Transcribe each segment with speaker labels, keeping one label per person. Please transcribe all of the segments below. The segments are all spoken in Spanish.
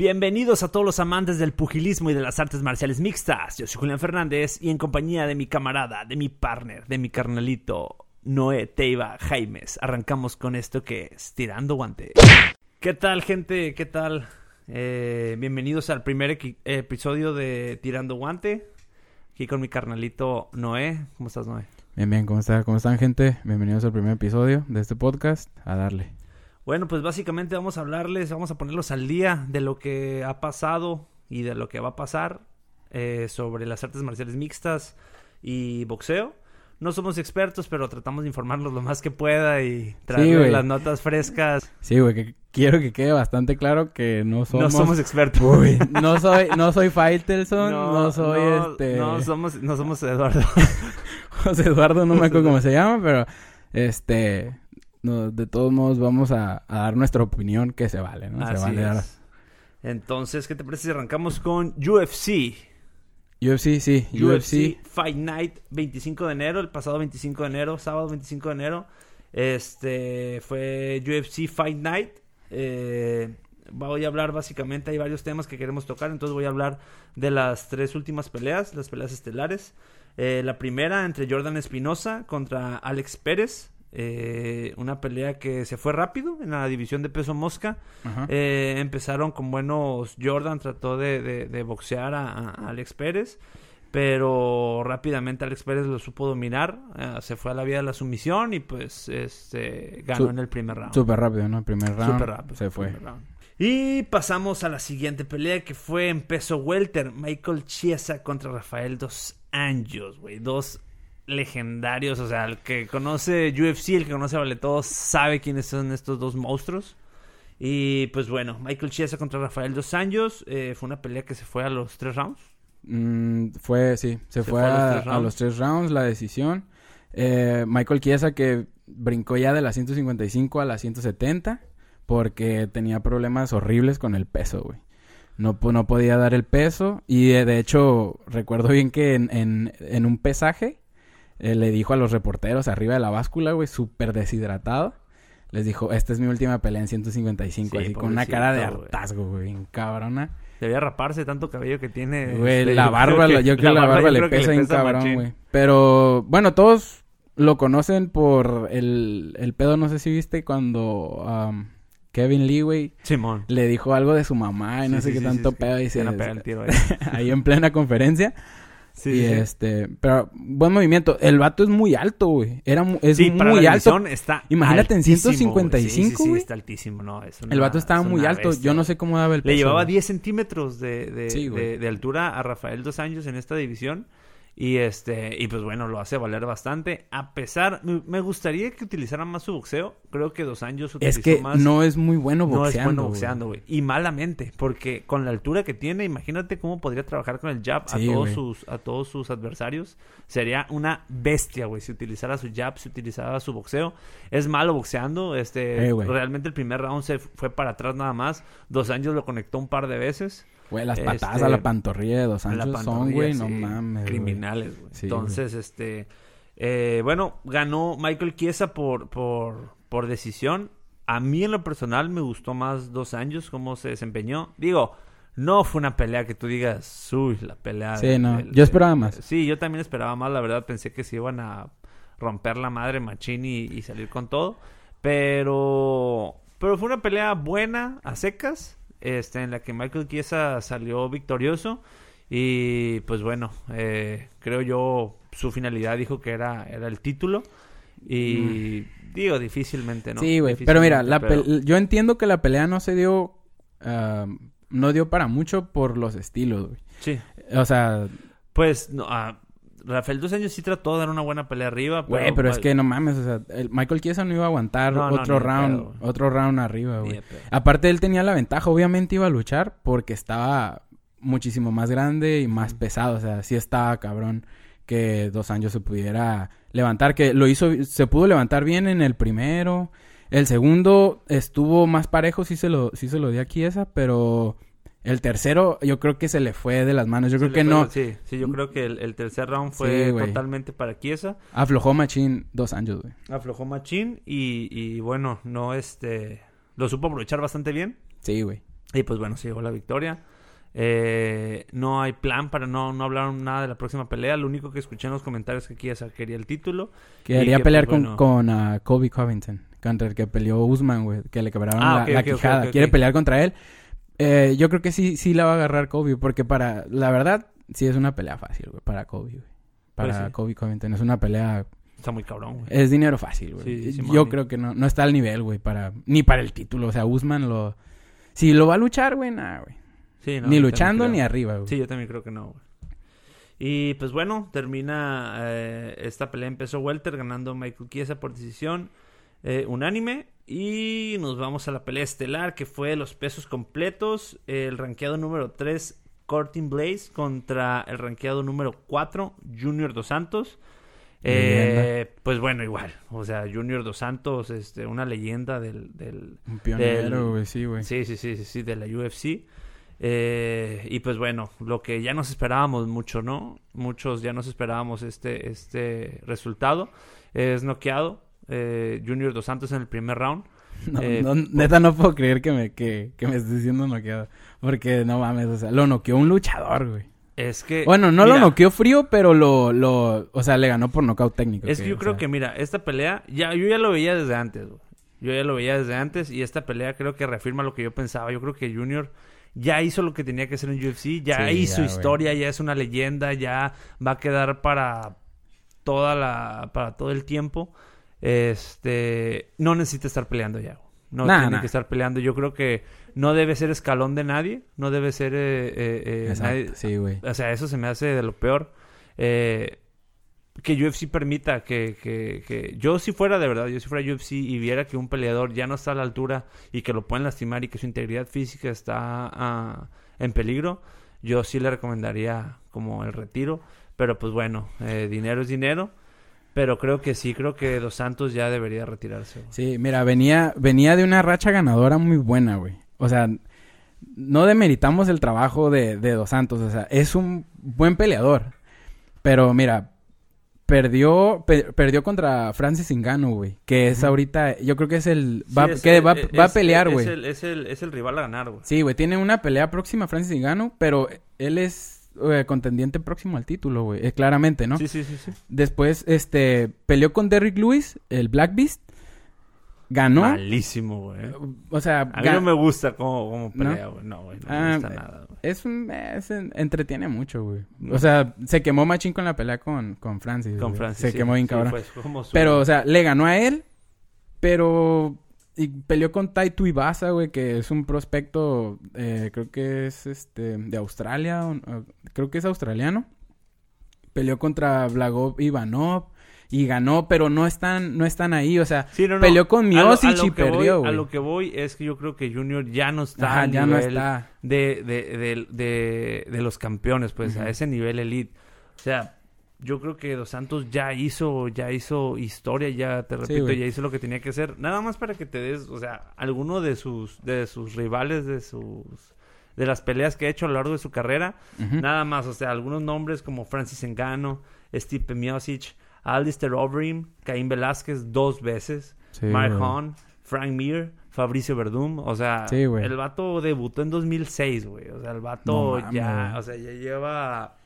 Speaker 1: Bienvenidos a todos los amantes del pugilismo y de las artes marciales mixtas. Yo soy Julián Fernández y en compañía de mi camarada, de mi partner, de mi carnalito Noé Teiva Jaimes, arrancamos con esto que es Tirando Guante. ¿Qué tal, gente? ¿Qué tal? Eh, bienvenidos al primer episodio de Tirando Guante. Aquí con mi carnalito Noé. ¿Cómo estás, Noé?
Speaker 2: Bien, bien, ¿cómo, está? ¿cómo están, gente? Bienvenidos al primer episodio de este podcast. A darle.
Speaker 1: Bueno, pues básicamente vamos a hablarles, vamos a ponerlos al día de lo que ha pasado y de lo que va a pasar eh, sobre las artes marciales mixtas y boxeo. No somos expertos, pero tratamos de informarlos lo más que pueda y traer las notas frescas.
Speaker 2: Sí, güey, que quiero que quede bastante claro que no somos...
Speaker 1: No somos expertos.
Speaker 2: no soy, no soy Faitelson, no, soy este...
Speaker 1: No somos, no somos Eduardo.
Speaker 2: José Eduardo, no me acuerdo cómo se llama, pero este de todos modos vamos a, dar nuestra opinión que se vale, ¿no? se vale
Speaker 1: Entonces, ¿qué te parece si arrancamos con UFC?
Speaker 2: UFC, sí.
Speaker 1: UFC, Fight Night, 25 de enero, el pasado 25 de enero, sábado 25 de enero. Este fue UFC Fight Night. Eh, voy a hablar básicamente, hay varios temas que queremos tocar, entonces voy a hablar de las tres últimas peleas, las peleas estelares. Eh, la primera entre Jordan Espinosa contra Alex Pérez. Eh, una pelea que se fue rápido en la división de peso mosca. Eh, empezaron con buenos. Jordan trató de, boxear a, Alex Pérez. Pero rápidamente Alex Pérez lo supo dominar. Eh, se fue a la vía de la sumisión y pues este, ganó en el primer round.
Speaker 2: Súper rápido, ¿no? El primer round. rápido. Se fue.
Speaker 1: Y pasamos a la siguiente pelea que fue en peso welter. Michael Chiesa contra Rafael Dos Anjos, güey. Dos legendarios. O sea, el que conoce UFC, el que conoce Vale Todo, sabe quiénes son estos dos monstruos. Y pues bueno, Michael Chiesa contra Rafael Dos Anjos. Eh, fue una pelea que se fue a los tres rounds.
Speaker 2: Mm, fue, sí, se, fue, a, los tres rounds la decisión. Eh, Michael Chiesa que brincó ya de la 155 a la 170 porque tenía problemas horribles con el peso, güey. No, no podía dar el peso y eh, de hecho recuerdo bien que en, en, en un pesaje eh, le dijo a los reporteros arriba de la báscula, güey, súper deshidratado. Les dijo, esta es mi última pelea en 155, así con una cara de hartazgo, güey, cabrona.
Speaker 1: Debía raparse tanto cabello que tiene.
Speaker 2: Güey, este, la barba, yo creo que, la, barba, le pesa en cabrón, güey. Pero, bueno, todos lo conocen por el, el pedo, no sé si viste cuando um, Kevin Lee, güey.
Speaker 1: Simón.
Speaker 2: Le dijo algo de su mamá y no sé qué tanto pedo. Y se, ahí en plena conferencia. Sí, y este, pero buen movimiento. El vato es muy alto, güey. Era es muy alto.
Speaker 1: Está
Speaker 2: Imagínate en 155,
Speaker 1: güey. Sí, está altísimo, no,
Speaker 2: El vato estaba muy alto. Yo no sé cómo daba el peso.
Speaker 1: Le llevaba 10 centímetros de, de, de, altura a Rafael Dos Años en esta división. Y este, y pues bueno, lo hace valer bastante. A pesar, me gustaría que utilizara más su boxeo. Creo que dos años
Speaker 2: utilizó Es que no es muy bueno boxeando. No es bueno
Speaker 1: boxeando, güey. Y malamente, porque con la altura que tiene, imagínate cómo podría trabajar con el jab a todos sus, a todos sus adversarios. Sería una bestia, güey, si utilizara su jab, si utilizara su boxeo. Es malo boxeando. Este, realmente el primer round se fue para atrás nada más. Dos años lo conectó un par de veces.
Speaker 2: Güey, las patadas a la este, pantorrilla de dos son, güey, no mames.
Speaker 1: Criminales, güey. Entonces, este. Eh, bueno, ganó Michael Chiesa por, por, por decisión. A mí, en lo personal, me gustó más dos años cómo se desempeñó. Digo, no fue una pelea que tú digas, uy, la pelea.
Speaker 2: Sí, no. yo esperaba más.
Speaker 1: Sí, yo también esperaba más. La verdad, pensé que se iban a romper la madre Machín y, y salir con todo. Pero. Pero fue una pelea buena, a secas este, en la que Michael Chiesa salió victorioso. Y pues bueno, eh, creo yo su finalidad dijo que era, era el título. Y mm. digo, difícilmente, ¿no?
Speaker 2: Sí, güey. Pero mira, la yo entiendo que la pelea no se dio. Ah, no dio para mucho por los estilos, güey.
Speaker 1: Sí.
Speaker 2: O sea.
Speaker 1: Pues, no, uh, Rafael dos años sí trató de dar una buena pelea arriba.
Speaker 2: Güey, pero, es que no mames, o sea, el Michael Chiesa no iba a aguantar otro round, otro round arriba, güey. Aparte él tenía la ventaja, obviamente iba a luchar porque estaba muchísimo más grande y más pesado, o sea, sí estaba cabrón que dos años se pudiera levantar, que lo hizo, se pudo levantar bien en el primero, el segundo estuvo más parejo, sí se lo, sí se lo di a Chiesa, pero el tercero, yo creo que se le fue de las manos. Yo creo que no.
Speaker 1: Sí, sí, yo creo que el, tercer round fue totalmente para Kiesa.
Speaker 2: Aflojó Machín dos años, güey.
Speaker 1: Aflojó Machín y, y bueno, no este. Lo supo aprovechar bastante bien.
Speaker 2: Sí, güey.
Speaker 1: Y pues bueno, se llegó la victoria. Eh, no hay plan para no, no hablar nada de la próxima pelea. Lo único que escuché en los comentarios es que aquí quería el título.
Speaker 2: Quería pelear pues, con, con uh, Kobe Covington, contra el que peleó Usman, güey, que le quebraron ah, la, quijada. Quiere pelear contra él. Eh, yo creo que sí, sí la va a agarrar Kobe, porque para, la verdad, sí es una pelea fácil, güey, para Kobe, güey. Para pues Kobe Covington. Es una pelea
Speaker 1: Está muy cabrón, güey.
Speaker 2: Es dinero fácil, güey. Yo creo que no, no está al nivel, güey, para... Ni para el título. O sea, Usman lo... Si lo va a luchar, güey, nada, güey ni luchando ni arriba, güey.
Speaker 1: Sí, yo también creo que no, güey. Y pues bueno, termina eh, esta pelea. Empezó Welter ganando Michael Chiesa por decisión eh, unánime. Y nos vamos a la pelea estelar que fue los pesos completos. El ranqueado número 3, Cortin Blaze, contra el ranqueado número 4, Junior Dos Santos. Eh, pues bueno, igual. O sea, Junior Dos Santos, este, una leyenda del. del
Speaker 2: Un pionero, güey, sí, güey.
Speaker 1: Sí, sí, sí, sí, sí, de la UFC. Eh, y pues bueno, lo que ya nos esperábamos mucho, ¿no? Muchos ya nos esperábamos este, este resultado. Es noqueado eh, Junior Dos Santos en el primer round.
Speaker 2: No, eh, neta no puedo creer que me, que, me estés diciendo noqueado. Porque no mames, o sea, lo noqueó un luchador, güey.
Speaker 1: Es que.
Speaker 2: Bueno, no lo noqueó frío, pero lo, lo. O sea, le ganó por nocaut técnico.
Speaker 1: Es que, yo creo que, mira, esta pelea. ya Yo ya lo veía desde antes, güey. Yo ya lo veía desde antes. Y esta pelea creo que reafirma lo que yo pensaba. Yo creo que Junior ya hizo lo que tenía que hacer en UFC, ya hizo historia, ya es una leyenda, ya va a quedar para toda la para todo el tiempo. Este, no necesita estar peleando ya. No tiene que estar peleando. Yo creo que no debe ser escalón de nadie, no debe ser eh, eh, eh nadie.
Speaker 2: Sí, güey.
Speaker 1: O sea, eso se me hace de lo peor. Eh, que UFC permita que, que, que, yo si fuera de verdad, yo si fuera UFC y viera que un peleador ya no está a la altura y que lo pueden lastimar y que su integridad física está ah, en peligro, yo sí le recomendaría como el retiro. Pero pues bueno, eh, dinero es dinero. Pero creo que sí, creo que Dos Santos ya debería retirarse.
Speaker 2: Sí, mira, venía, venía de una racha ganadora muy buena, güey. O sea, no demeritamos el trabajo de, de Dos Santos. O sea, es un buen peleador. Pero mira, perdió perdió contra Francis Ngannou, güey, que es ahorita, yo creo que es el va, que va, va, a pelear, güey.
Speaker 1: Es el, es, el, rival a ganar, güey.
Speaker 2: Sí, güey, tiene una pelea próxima Francis Ngannou, pero él es eh, contendiente próximo al título, güey, eh, claramente, ¿no?
Speaker 1: Sí, sí, sí, sí.
Speaker 2: Después este peleó con Derrick Lewis, el Black Beast ganó.
Speaker 1: Malísimo, güey.
Speaker 2: O sea,
Speaker 1: a mí no me gusta cómo, pelea, güey. No, güey, no, me ah, gusta nada, güey.
Speaker 2: Es un es, entretiene mucho, güey. O sea, se quemó machín con la pelea con, con Francis.
Speaker 1: Con Francis.
Speaker 2: Se quemó bien cabrón. pero, o sea, le ganó a él, pero y peleó con Taito Ibasa, güey, que es un prospecto, eh, creo que es este de Australia, creo que es australiano. Peleó contra Blagov Ivanov y ganó, pero no están, no están ahí, o sea, peleó con Miosic y perdió,
Speaker 1: A lo que voy es que yo creo que Junior ya no está ya no está. De, de, de, de, los campeones, pues, a ese nivel elite. O sea, yo creo que Dos Santos ya hizo, ya hizo historia, ya te repito, ya hizo lo que tenía que hacer. Nada más para que te des, o sea, alguno de sus, de sus rivales, de sus de las peleas que ha hecho a lo largo de su carrera, nada más, o sea, algunos nombres como Francis Engano, Steve Miosic, Alistair Overeem, Caín Velázquez dos veces, Mark Hahn, Frank Mir, Fabricio Verdum, o sea, el vato debutó en 2006, güey, o sea, el vato ya, o sea, ya lleva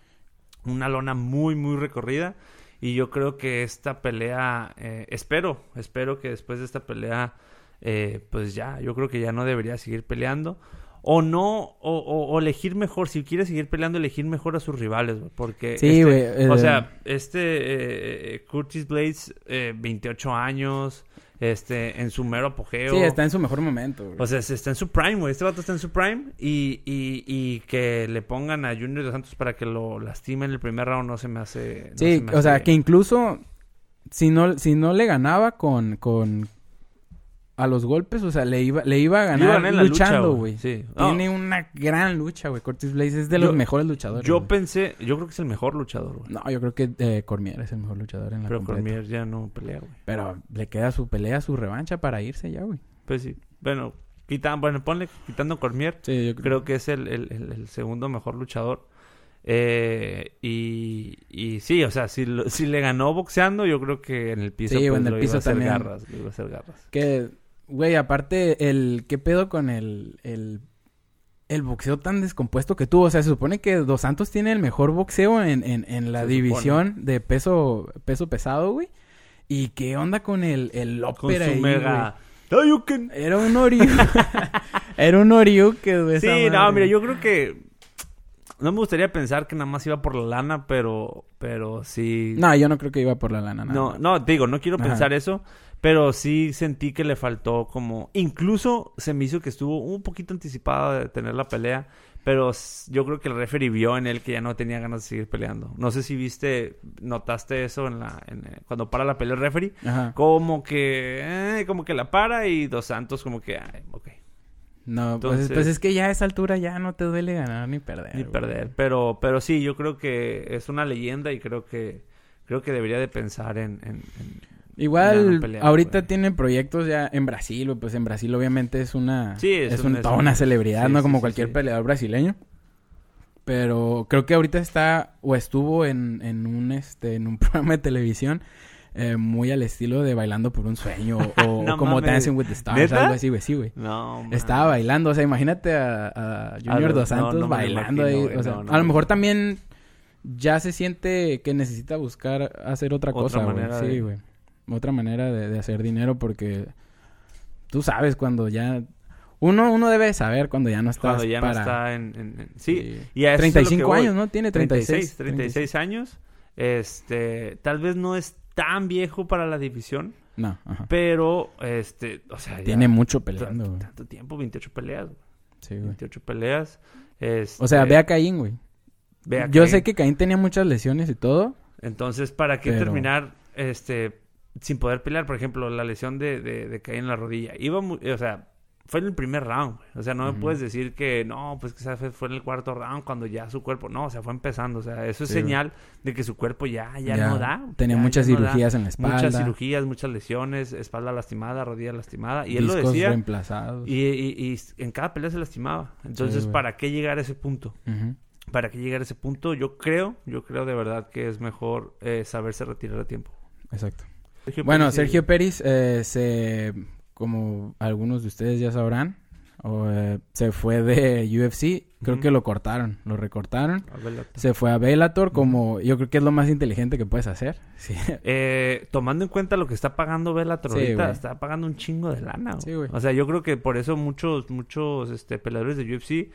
Speaker 1: una lona muy, muy recorrida y yo creo que esta pelea, eh, espero, espero que después de esta pelea, eh, pues ya, yo creo que ya no debería seguir peleando o no, o, elegir mejor, si quiere seguir peleando, elegir mejor a sus rivales, porque...
Speaker 2: Sí,
Speaker 1: este, o sea, este eh, Curtis Blades, eh, 28 años, este, en su mero apogeo.
Speaker 2: Sí, está en su mejor momento,
Speaker 1: güey. O sea, está en su prime, güey. Este vato está en su prime y, y, y que le pongan a Junior de Santos para que lo lastime en el primer round no se me hace...
Speaker 2: sí, o sea, que incluso si no, si no le ganaba con, con a los golpes, o sea, le iba, le iba a ganar luchando, güey. Sí. Tiene una gran lucha, güey. Curtis Blaze es de los mejores luchadores.
Speaker 1: Yo pensé, yo creo que es el mejor luchador, güey.
Speaker 2: No, yo creo que eh, Cormier es el mejor luchador en la
Speaker 1: Pero Cormier ya no pelea, güey.
Speaker 2: Pero le queda su pelea, su revancha para irse ya, güey.
Speaker 1: Pues sí. Bueno, quitan, bueno, ponle, quitando Cormier. Sí, yo creo. que es el, el, el, segundo mejor luchador. Eh, y, y sí, o sea, si, si le ganó boxeando, yo creo que en el piso,
Speaker 2: sí, pues, en el piso también.
Speaker 1: Garras, iba a hacer garras.
Speaker 2: Que Güey, aparte, el... ¿Qué pedo con el... el el boxeo tan descompuesto que tuvo. O sea, se supone que Dos Santos tiene el mejor boxeo en, en, en la división de peso, peso pesado, güey. ¿Y qué onda con el, el ópera ahí, mega... Era un Oriu. Era un Oriu que...
Speaker 1: Sí, no, mira, yo creo que... No me gustaría pensar que nada más iba por la lana, pero... Pero sí...
Speaker 2: No, yo no creo que iba por la lana.
Speaker 1: no, no, digo, no quiero pensar eso. Pero sí sentí que le faltó como... Incluso se me hizo que estuvo un poquito anticipado de tener la pelea. Pero yo creo que el referee vio en él que ya no tenía ganas de seguir peleando. No sé si viste, notaste eso en la, eh, cuando para la pelea el referee. Como que, eh, como que la para y Dos Santos como que, ay, ok.
Speaker 2: No, pues, pues, es que ya a esa altura ya no te duele ganar ni perder.
Speaker 1: Ni perder, pero, pero sí, yo creo que es una leyenda y creo que, creo que debería de pensar en
Speaker 2: Igual, ahorita tiene proyectos ya en Brasil, pues en Brasil obviamente es una... Sí, es, toda una celebridad, ¿no? Como cualquier peleador brasileño. Pero creo que ahorita está o estuvo en, en un este en un programa de televisión eh, muy al estilo de Bailando por un Sueño o, como Dancing with the Stars, algo así, güey, sí, güey. No, Estaba bailando, o sea, imagínate a, Junior Dos Santos bailando ahí, o sea, a lo mejor también ya se siente que necesita buscar hacer otra, cosa, güey. Sí, güey otra manera de, hacer dinero porque tú sabes cuando ya uno uno debe saber cuando ya no está
Speaker 1: cuando ya no está en, sí, y
Speaker 2: a 35 años no tiene 36
Speaker 1: 36, años. Este tal vez no es tan viejo para la división no pero este o sea
Speaker 2: tiene mucho peleando
Speaker 1: tanto, tiempo 28 peleas sí, 28 peleas
Speaker 2: o sea ve a Caín güey. yo sé que Caín tenía muchas lesiones y todo
Speaker 1: entonces para qué terminar este sin poder pelear, por ejemplo, la lesión de, de, caer en la rodilla. Iba muy, o sea, fue en el primer round. O sea, no me puedes decir que no, pues que fue en el cuarto round cuando ya su cuerpo, no, o sea, fue empezando. O sea, eso es señal de que su cuerpo ya, ya, no da.
Speaker 2: Tenía muchas cirugías en la espalda.
Speaker 1: Muchas cirugías, muchas lesiones, espalda lastimada, rodilla lastimada. Y él lo decía.
Speaker 2: reemplazados.
Speaker 1: Y, y, en cada pelea se lastimaba. Entonces, ¿para qué llegar a ese punto? Para qué llegar a ese punto, yo creo, yo creo de verdad que es mejor eh, saberse retirar a tiempo.
Speaker 2: Exacto bueno, Sergio Pérez, eh, se, como algunos de ustedes ya sabrán, eh, se fue de UFC. Creo que lo cortaron, lo recortaron. Se fue a Bellator como yo creo que es lo más inteligente que puedes hacer.
Speaker 1: Eh, tomando en cuenta lo que está pagando Bellator ahorita, está pagando un chingo de lana. o sea, yo creo que por eso muchos, muchos este, peleadores de UFC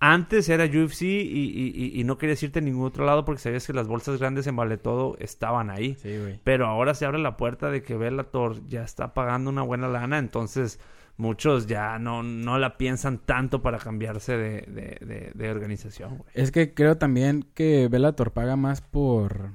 Speaker 1: antes era UFC y, no querías irte a ningún otro lado porque sabías que las bolsas grandes en Vale Todo estaban ahí. Sí, güey. Pero ahora se abre la puerta de que Bellator ya está pagando una buena lana, entonces muchos ya no, no la piensan tanto para cambiarse de, de organización. Güey.
Speaker 2: Es que creo también que Bellator paga más por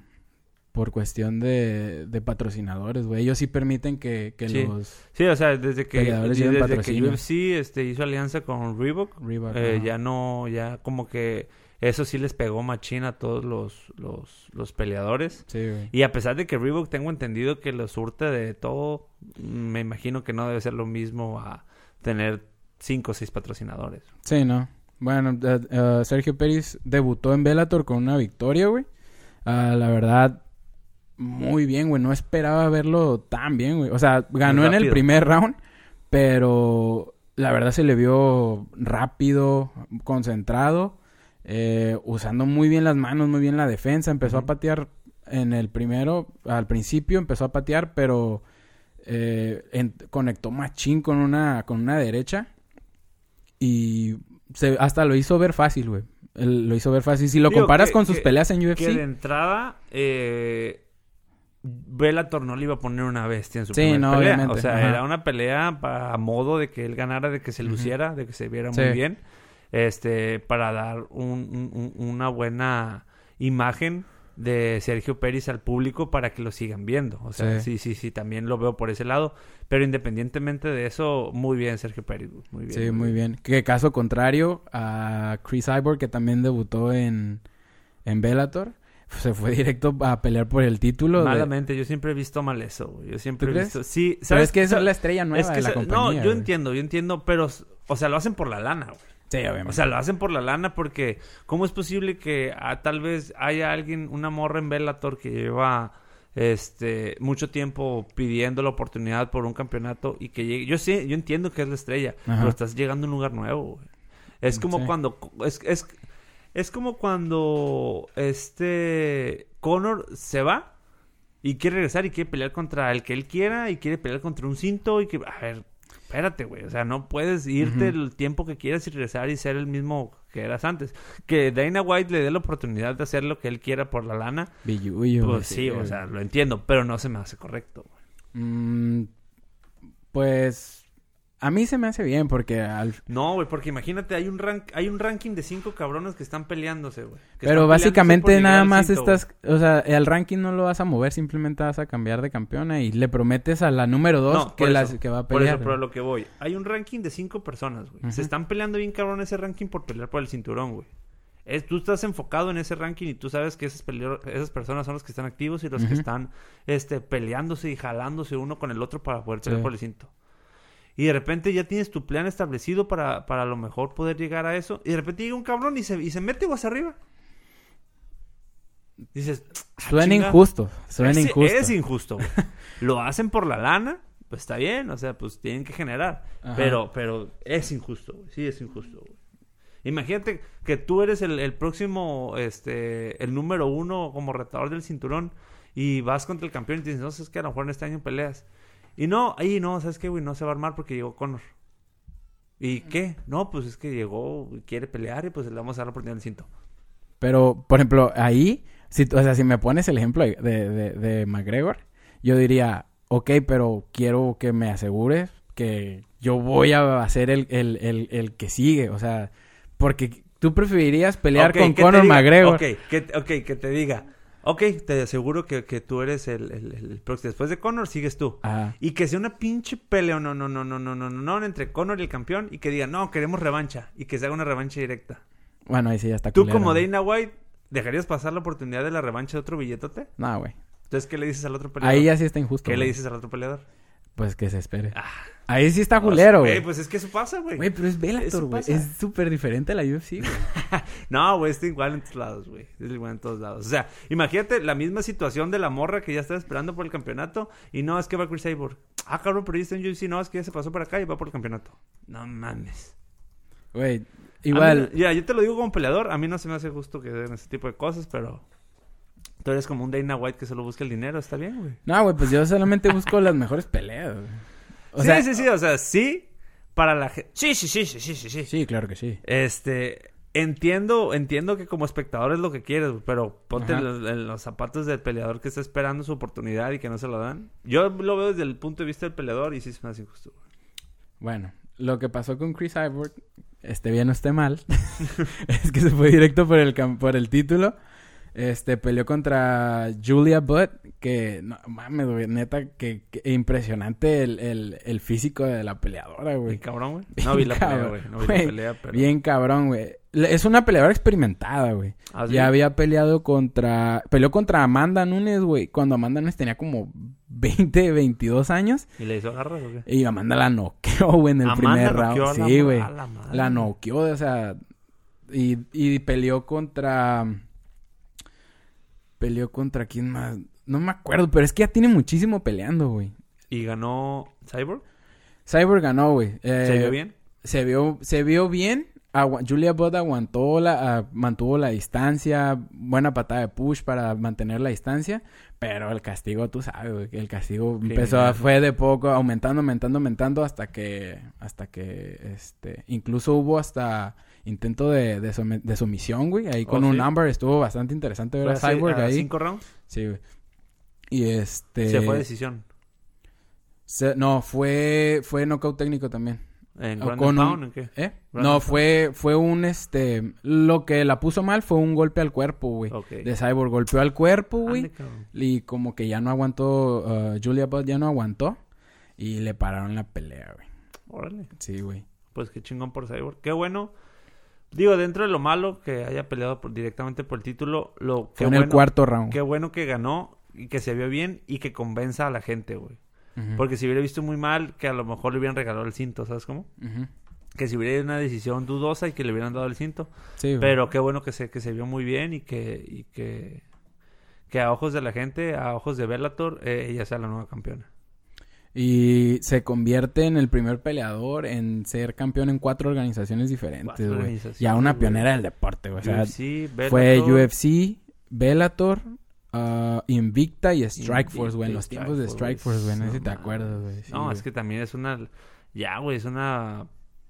Speaker 2: por cuestión de, de patrocinadores, güey. Ellos sí permiten que, que los...
Speaker 1: Sí, o sea, desde que, desde que UFC este, hizo alianza con Reebok, eh, ya no, ya como que eso sí les pegó machín a todos los, los, los peleadores. Sí, güey. Y a pesar de que Reebok tengo entendido que lo surte de todo, me imagino que no debe ser lo mismo a tener cinco o seis patrocinadores.
Speaker 2: Sí, no. Bueno, eh, eh, Sergio Pérez debutó en Bellator con una victoria, güey. Ah, la verdad, muy bien, güey. No esperaba verlo tan bien, güey. O sea, ganó en el primer round, pero la verdad se le vio rápido, concentrado, eh, usando muy bien las manos, muy bien la defensa. Empezó a patear en el primero, al principio empezó a patear, pero eh, conectó machín con una, con una derecha y se, hasta lo hizo ver fácil, güey. Lo hizo ver fácil. Si lo comparas con sus peleas en UFC.
Speaker 1: Que de entrada, eh, Bellator no le iba a poner una bestia en su sí, no, pelea. O sea, era una pelea a modo de que él ganara, de que se luciera, de que se viera muy bien. Este, para dar una buena imagen de Sergio Pérez al público para que lo sigan viendo. O sea, sí. sí, sí, también lo veo por ese lado. Pero independientemente de eso, muy bien Sergio Pérez. Muy bien.
Speaker 2: Sí, muy bien. Que caso contrario a Chris Cyborg, que también debutó en, en Bellator se fue directo a pelear por el título.
Speaker 1: Malamente, yo siempre he visto mal eso, Yo siempre he visto. Sí,
Speaker 2: ¿sabes? que es la estrella nueva de la compañía.
Speaker 1: No, yo entiendo, yo entiendo, pero, o sea, lo hacen por la lana, güey. Sí, obviamente. O sea, lo hacen por la lana porque, ¿cómo es posible que ah, tal vez haya alguien, una morra en Bellator que lleva este mucho tiempo pidiendo la oportunidad por un campeonato y que llegue. Yo sé, yo entiendo que es la estrella, pero estás llegando a un lugar nuevo, güey. Es como cuando... Es, es, es como cuando este Conor se va y quiere regresar y quiere pelear contra el que él quiera y quiere pelear contra un cinto y que... A ver, espérate, güey. O sea, no puedes irte el tiempo que quieras y regresar y ser el mismo que eras antes. Que Dana White le dé la oportunidad de hacer lo que él quiera por la lana. pues sí, o sea, lo entiendo, pero no se me hace correcto.
Speaker 2: Mm, pues a mí se me hace bien porque al...
Speaker 1: No, güey, porque imagínate, hay un rank, hay un ranking de cinco cabrones que están peleándose, güey.
Speaker 2: Pero básicamente nada más estás, o sea, el ranking no lo vas a mover, simplemente vas a cambiar de campeona y le prometes a la número dos que, que va a pelear.
Speaker 1: Por eso, pero lo que voy, hay un ranking de cinco personas, güey. Se están peleando bien cabrón ese ranking por pelear por el cinturón, güey. Es, tú estás enfocado en ese ranking y tú sabes que esas, esas personas son los que están activos y los que están este, peleándose y jalándose uno con el otro para poder pelear por el cinto y de repente ya tienes tu plan establecido para, para a lo mejor poder llegar a eso, y de repente llega un cabrón y se, y se mete hacia arriba. Dices,
Speaker 2: ah, suena injusto, suena
Speaker 1: es,
Speaker 2: injusto.
Speaker 1: Es injusto, Lo hacen por la lana, pues está bien, o sea, pues tienen que generar. Pero, pero es injusto, Sí, es injusto, Imagínate que tú eres el, el, próximo, este, el número uno como retador del cinturón y vas contra el campeón y dices, no, es que a lo mejor en este año peleas. Y no, ahí no, ¿sabes qué, güey? No se va a armar porque llegó Connor. ¿Y qué? No, pues es que llegó y quiere pelear y pues le vamos a dar la oportunidad del cinto.
Speaker 2: Pero, por ejemplo, ahí, si, o sea, si me pones el ejemplo de, de, de McGregor, yo diría, ok, pero quiero que me asegures que yo voy a hacer el, el, el, el que sigue. O sea, porque tú preferirías pelear con Conor McGregor.
Speaker 1: Ok, que, ok, que te diga, Ok, te aseguro que, que tú eres el, el, el próximo. Después de Connor, sigues tú. Ajá. Y que sea una pinche pelea, no, no, no, no, no, no, no, no entre Connor y el campeón. Y que diga, no, queremos revancha. Y que se haga una revancha directa.
Speaker 2: Bueno, ahí sí ya está.
Speaker 1: ¿Tú culero, como Dana White dejarías pasar la oportunidad de la revancha de otro billetote?
Speaker 2: No, nah, güey.
Speaker 1: Entonces, ¿qué le dices al otro peleador?
Speaker 2: Ahí ya sí está injusto.
Speaker 1: ¿Qué le dices al otro peleador?
Speaker 2: Pues que se espere. Ah. Ahí sí está culero, güey.
Speaker 1: Pues es que eso pasa, güey.
Speaker 2: Güey, pero es Bellator, güey. Es súper diferente a la UFC, güey.
Speaker 1: no, güey, está igual en todos lados, güey. Es igual en todos lados. O sea, imagínate la misma situación de la morra que ya está esperando por el campeonato y no, es que va Chris Sabor. Ah, cabrón, pero ya está en UFC. No, es que ya se pasó por acá y va por el campeonato. No mames.
Speaker 2: Güey, igual.
Speaker 1: ya, yo te lo digo como peleador. A mí no se me hace justo que den ese tipo de cosas, pero... Tú eres como un Dana White que solo busca el dinero, está bien, güey.
Speaker 2: No, güey, pues yo solamente busco las mejores peleas,
Speaker 1: sí, sí, sí, o sea, sí, para la gente. Sí, sí, sí, sí, sí, sí, sí.
Speaker 2: Sí, claro que sí.
Speaker 1: Este, entiendo, entiendo que como espectador es lo que quieres, pero ponte en los, zapatos del peleador que está esperando su oportunidad y que no se lo dan. Yo lo veo desde el punto de vista del peleador y sí es más injusto.
Speaker 2: Bueno, lo que pasó con Chris Cyborg, esté bien o esté mal, es que se fue directo por el, por el título. Este, peleó contra Julia Butt, que, no mames, neta, que, impresionante el, el, el, físico de la peleadora, güey.
Speaker 1: Bien cabrón, güey. No vi la pelea, güey. No vi la pelea, pero...
Speaker 2: Bien cabrón, güey. Es una peleadora experimentada, güey. ¿Ah, ya había peleado contra... Peleó contra Amanda Nunes, güey. Cuando Amanda Nunes tenía como 20, 22 años.
Speaker 1: ¿Y le hizo garras o qué?
Speaker 2: Y Amanda la noqueó, güey, en el primer round. Sí, güey. La, la noqueó, o sea... Y, y peleó contra peleó contra quién más. No me acuerdo, pero es que ya tiene muchísimo peleando, güey.
Speaker 1: ¿Y ganó Cyborg?
Speaker 2: Cyborg ganó, güey.
Speaker 1: ¿Se vio bien?
Speaker 2: Se vio, se vio bien. Julia Budd aguantó la, mantuvo la distancia, buena patada de push para mantener la distancia, pero el castigo, tú sabes, güey, el castigo empezó, fue de poco, aumentando, aumentando, aumentando, hasta que, hasta que, este, incluso hubo hasta intento de, de, sumisión, güey. Ahí con oh, un number estuvo bastante interesante ver a Cyborg ahí.
Speaker 1: ¿Cinco rounds?
Speaker 2: Sí, güey. Y este...
Speaker 1: Se fue decisión.
Speaker 2: no, fue, fue knockout técnico también.
Speaker 1: ¿En Pound? ¿En qué?
Speaker 2: ¿Eh? No, fue, fue un, este... Lo que la puso mal fue un golpe al cuerpo, güey. De Cyborg. Golpeó al cuerpo, güey. Y como que ya no aguantó... Uh, Julia Budd ya no aguantó. Y le pararon la pelea, güey.
Speaker 1: Órale.
Speaker 2: Sí, güey.
Speaker 1: Pues qué chingón por Cyborg. Qué bueno Digo, dentro de lo malo que haya peleado directamente por el título, lo
Speaker 2: Fue en el cuarto round.
Speaker 1: Qué bueno que ganó y que se vio bien y que convenza a la gente, güey. Porque si hubiera visto muy mal, que a lo mejor le hubieran regalado el cinto, ¿sabes cómo? Que si hubiera una decisión dudosa y que le hubieran dado el cinto. Sí, Pero qué bueno que se, que se vio muy bien y que, y que, que a ojos de la gente, a ojos de Bellator, eh, ella sea la nueva campeona.
Speaker 2: Y se convierte en el primer peleador en ser campeón en cuatro organizaciones diferentes, güey. Ya una pionera del deporte, güey. O sea, fue UFC, Bellator, uh, Invicta y Strikeforce, güey. En los tiempos de Strikeforce, güey. No, sé si te acuerdas, güey.
Speaker 1: no, es que también es una... Ya, güey, es una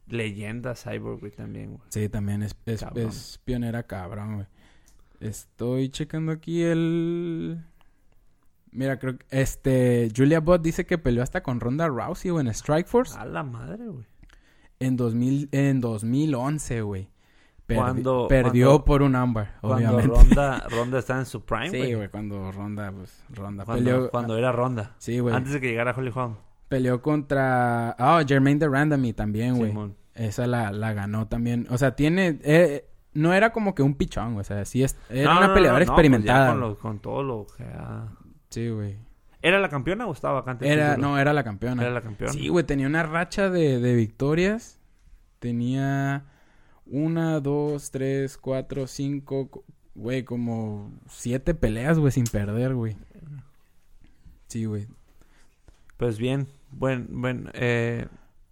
Speaker 1: leyenda Cyborg, güey, también, güey.
Speaker 2: Sí, también es, es, es pionera cabrón, güey. Estoy checando aquí el... Mira, creo que este Julia Bott dice que peleó hasta con Ronda Rousey o en Strikeforce.
Speaker 1: A la madre, güey.
Speaker 2: En 2000 en 2011, güey. cuando perdió por un ámbar, obviamente.
Speaker 1: Cuando Ronda, Ronda está en su prime,
Speaker 2: Sí, güey, cuando Ronda pues Ronda
Speaker 1: cuando, peleó cuando era Ronda.
Speaker 2: Sí, güey.
Speaker 1: Antes de que llegara Holly Holm.
Speaker 2: Peleó contra ah, oh, Jermaine de Randami también, güey. Esa la, la ganó también. O sea, tiene eh, no era como que un pichón, o sea, sí es, era una peleadora pues experimentada.
Speaker 1: con, con, todo lo que ha
Speaker 2: Sí, güey.
Speaker 1: ¿Era la campeona o estaba
Speaker 2: acá Era, no, era la campeona.
Speaker 1: Era la campeona.
Speaker 2: Sí, güey, tenía una racha de, de victorias. Tenía una, dos, tres, cuatro, cinco, güey, como siete peleas, güey, sin perder, güey. Sí, güey.
Speaker 1: Pues bien, buen, buen, eh,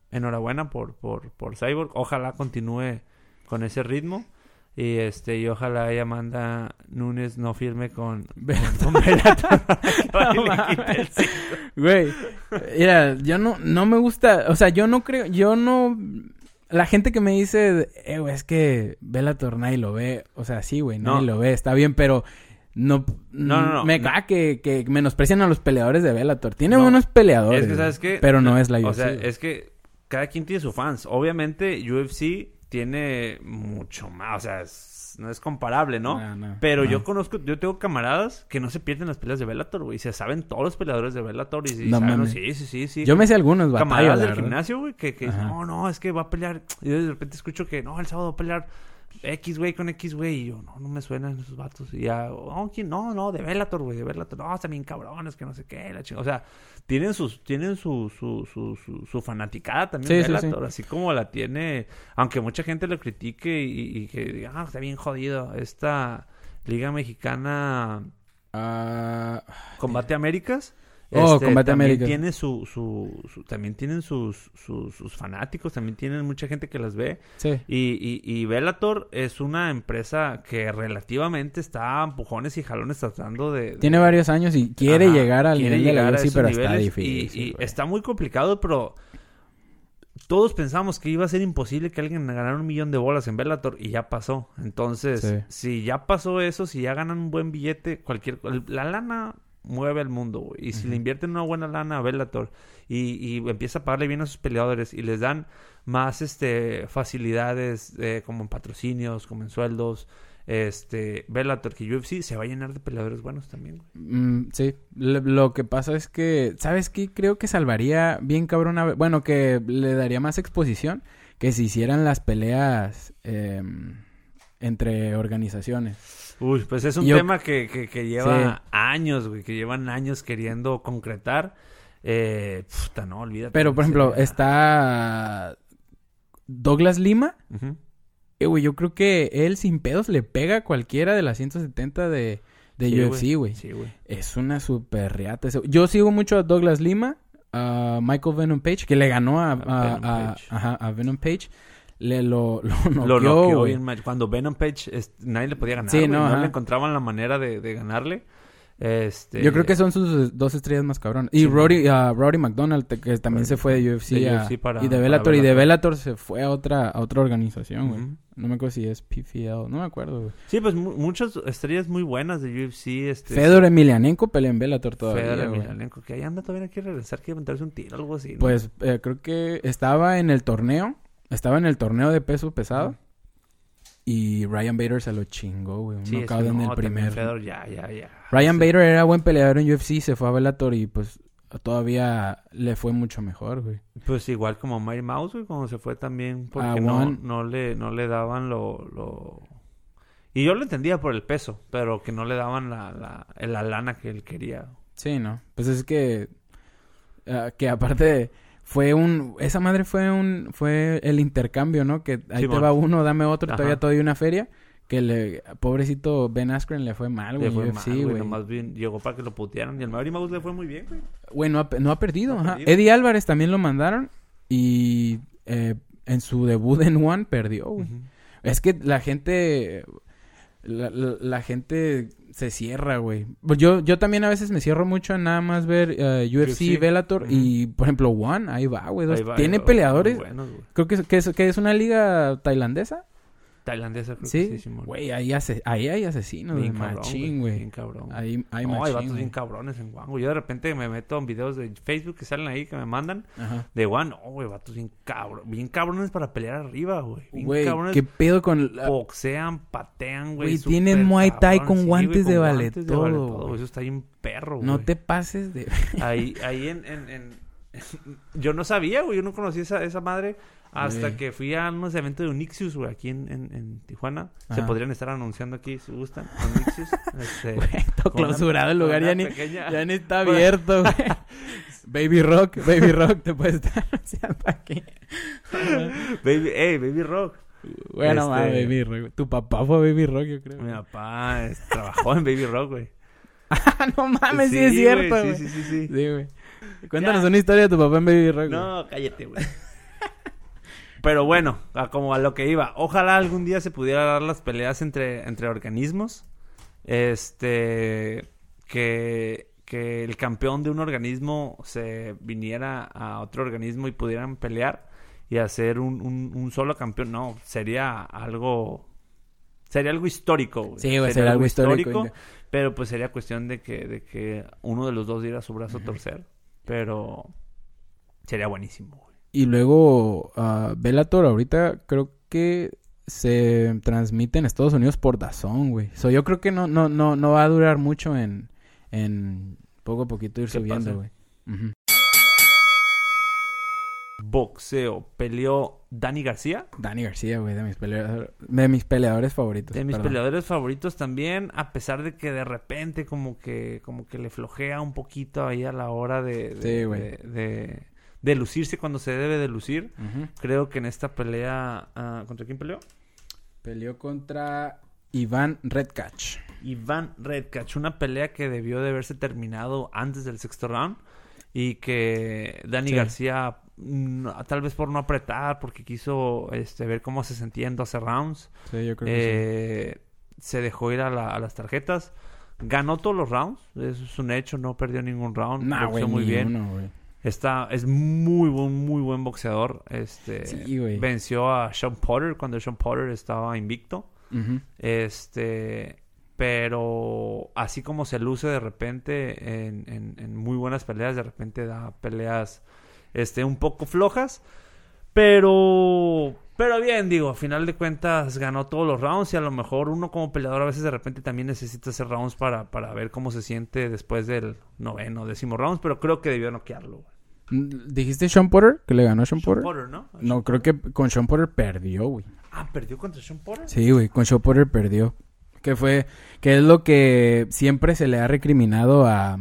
Speaker 1: enhorabuena por, por, por Cyborg. Ojalá continúe con ese ritmo. Y este, y ojalá ella manda Nunes no firme con, con,
Speaker 2: Güey, mira, yo no, no me gusta, o sea, yo no creo, yo no, la gente que me dice, eh, güey, es que Bellator nadie lo ve, o sea, sí, güey, nadie lo ve, está bien, pero no, no, no, me caga que, que menosprecian a los peleadores de Bellator. Tienen buenos peleadores, es que, ¿sabes qué? pero no es la UFC.
Speaker 1: O sea, es que cada quien tiene sus fans. Obviamente, UFC tiene mucho más, o sea, no es comparable, ¿no? Pero yo conozco, yo tengo camaradas que no se pierden las peleas de Bellator, güey, se saben todos los peleadores de Bellator y, no, saben, sí, sí, sí, sí.
Speaker 2: Yo me sé algunos
Speaker 1: Camaradas del gimnasio, güey, que, que no, no, es que va a pelear, y yo de repente escucho que, no, el sábado va a pelear X, güey, con X, güey. Y yo, no, no me suenan esos vatos. Y ya, oh, ¿quién? No, no, de Bellator, güey, de Bellator. No, están bien cabrones, que no sé qué, la O sea, tienen sus, tienen su, su, su, su, su fanaticada también sí, Bellator. Así como la tiene, aunque mucha gente lo critique y, que diga, ah, está bien jodido. Esta Liga Mexicana uh, Combate Américas
Speaker 2: Oh, este, Combate también
Speaker 1: Tiene su, su, también tienen sus, sus, fanáticos, también tienen mucha gente que las ve.
Speaker 2: Sí.
Speaker 1: Y, y, y Bellator es una empresa que relativamente está a empujones y jalones tratando de...
Speaker 2: Tiene varios años y quiere llegar al nivel de la UFC, pero está difícil.
Speaker 1: Y, está muy complicado, pero todos pensamos que iba a ser imposible que alguien ganara un millón de bolas en Bellator y ya pasó. Entonces, si ya pasó eso, si ya ganan un buen billete, cualquier... La lana mueve el mundo, Y si le invierten una buena lana a Bellator y, y, empieza a pagarle bien a sus peleadores y les dan más este facilidades eh, como en patrocinios, como en sueldos, este Bellator que UFC se va a llenar de peleadores buenos también.
Speaker 2: Mm, sí, lo, que pasa es que, ¿sabes qué? Creo que salvaría bien cabrón, a... bueno, que le daría más exposición que si hicieran las peleas em, entre organizaciones.
Speaker 1: Uy, pues es un tema que, que, lleva años, güey, que llevan años queriendo concretar. Eh, puta, no, olvídate.
Speaker 2: Pero, por ejemplo, está Douglas Lima. eh, güey, yo creo que él sin pedos le pega a cualquiera de las 170 de, de UFC, güey. Sí, güey. Es una super reata. Yo sigo mucho a Douglas Lima, a Michael Venom Page, que le ganó a, a, a, a Venom Page le lo, lo noqueó.
Speaker 1: Cuando Venom Page nadie le podía ganar. Sí, no, le encontraban la manera de, de ganarle. Este...
Speaker 2: Yo creo que son sus dos estrellas más cabrones. Y Roddy, uh, McDonald, que también se fue de UFC, y de Bellator. Y de Bellator se fue a otra, a otra organización, güey. No me acuerdo si es PFL, no me acuerdo, güey.
Speaker 1: Sí, pues muchas estrellas muy buenas de UFC. Este,
Speaker 2: Fedor Emelianenko pelea en Bellator todavía.
Speaker 1: Fedor Emelianenko, que ahí anda todavía quiere regresar, quiere inventarse un tiro, algo así.
Speaker 2: Pues eh, creo que estaba en el torneo estaba en el torneo de peso pesado. Y Ryan Bader se lo chingó, güey. Un sí, en el primer.
Speaker 1: ya, ya, ya.
Speaker 2: Ryan Bader era buen peleador en UFC, se fue a Bellator y pues todavía le fue mucho mejor, güey.
Speaker 1: Pues igual como Mary Mouse, güey, cuando se fue también porque no, no, le, no le daban lo, lo... Y yo lo entendía por el peso, pero que no le daban la, la, la lana que él quería.
Speaker 2: Sí, ¿no? Pues es que... Ah, que aparte... Fue un esa madre fue un fue el intercambio no que ahí te va uno dame otro todavía todavía una feria que le... Pobrecito Ben Askren le fue mal, güey.
Speaker 1: Le
Speaker 2: UFC, güey.
Speaker 1: Nomás bien llegó para que lo putearan. Y el Maverick Mouse le fue muy bien, güey.
Speaker 2: Güey, no ha, no ha perdido, ajá. Eddie Álvarez también lo mandaron. Y eh, en su debut en One perdió, güey. Es que la gente... La, la, gente se cierra, güey. Yo, yo también a veces me cierro mucho en nada más ver uh, UFC, Bellator y, por ejemplo, One, ahí va, güey. Tiene peleadores. Creo que, que, es, que es una liga tailandesa.
Speaker 1: Tailandesa,
Speaker 2: creo ¿Sí? que sí, Güey, ahí, hace, ahí hay asesinos, bien machín, güey. Bien
Speaker 1: cabrón.
Speaker 2: Ahí hay
Speaker 1: no, hay vatos bien cabrones en One, Yo de repente me meto en videos de Facebook que salen ahí, que me mandan. Ajá. De One, no, güey, vatos bien cabrón. Bien cabrones para pelear arriba, güey.
Speaker 2: Güey, ¿qué pedo con...?
Speaker 1: Boxean, patean, güey.
Speaker 2: Güey, tienen Muay Thai con guantes de vale
Speaker 1: todo. Eso está bien perro, güey.
Speaker 2: No te pases de...
Speaker 1: ahí, ahí en, en, en... yo no sabía, güey. Yo no conocía esa, esa madre. Hasta que fui a unos eventos de Unixius, güey, aquí en, en, Tijuana. Se podrían estar anunciando aquí si gustan. Unixius.
Speaker 2: este, clausurado el lugar, ya ni, ya ni está abierto, güey. Baby Rock, Baby Rock, te puedes estar anunciando aquí.
Speaker 1: baby, hey, Baby Rock.
Speaker 2: Bueno, este... Baby Rock. Tu papá fue Baby Rock, yo creo.
Speaker 1: Mi papá trabajó en Baby Rock, güey.
Speaker 2: no mames, sí, es cierto, güey. Sí, sí, sí, sí. Sí, güey. Cuéntanos una historia de tu papá en Baby Rock.
Speaker 1: No, cállate, güey. Pero bueno, a como a lo que iba. Ojalá algún día se pudiera dar las peleas entre, entre organismos. Este. Que, que el campeón de un organismo se viniera a otro organismo y pudieran pelear y hacer un, un, solo campeón. No, sería algo. Sería algo histórico.
Speaker 2: Sí, sería, algo histórico.
Speaker 1: pero pues sería cuestión de que, de que uno de los dos diera su brazo a torcer. Pero sería buenísimo.
Speaker 2: Y luego uh, Bellator ahorita creo que se transmite en Estados Unidos por Dazón, güey. So, yo creo que no, no, no, no va a durar mucho en, en poco a poquito ir subiendo, güey.
Speaker 1: Boxeo. ¿Peleó Dani García?
Speaker 2: Dani García, güey, de mis peleadores, de mis peleadores favoritos.
Speaker 1: De mis peleadores favoritos también, a pesar de que de repente como que, como que le flojea un poquito ahí a la hora de, de de lucirse cuando se debe de lucir. Creo que en esta pelea... Ah, ¿Contra quién peleó?
Speaker 2: Peleó contra Iván Redcatch.
Speaker 1: Iván Redcatch. Una pelea que debió de haberse terminado antes del sexto round. Y que Dani García, mm, tal vez por no apretar, porque quiso este, ver cómo se sentía en 12 rounds.
Speaker 2: Sí, yo creo que
Speaker 1: eh, Se dejó ir a, las tarjetas. Ganó todos los rounds. Eso es un hecho. No perdió ningún round.
Speaker 2: Nah, güey, muy bien.
Speaker 1: Está, es muy buen, muy buen boxeador. Este venció a Sean Potter cuando Sean Potter estaba invicto. Este, pero así como se luce de repente en, en, muy buenas peleas, de repente da peleas este un poco flojas. Pero pero bien, digo, a final de cuentas ganó todos los rounds y a lo mejor uno como peleador a veces de repente también necesita hacer rounds para, para ver cómo se siente después del noveno, décimo rounds, pero creo que debió noquearlo.
Speaker 2: ¿Dijiste Sean Porter? ¿Que le ganó a Sean,
Speaker 1: Sean
Speaker 2: Porter?
Speaker 1: ¿no?
Speaker 2: no, creo que con Sean Porter perdió, güey.
Speaker 1: Ah, ¿perdió contra Sean Porter?
Speaker 2: Sí, güey, con Sean Porter perdió. Que fue, que es lo que siempre se le ha recriminado a...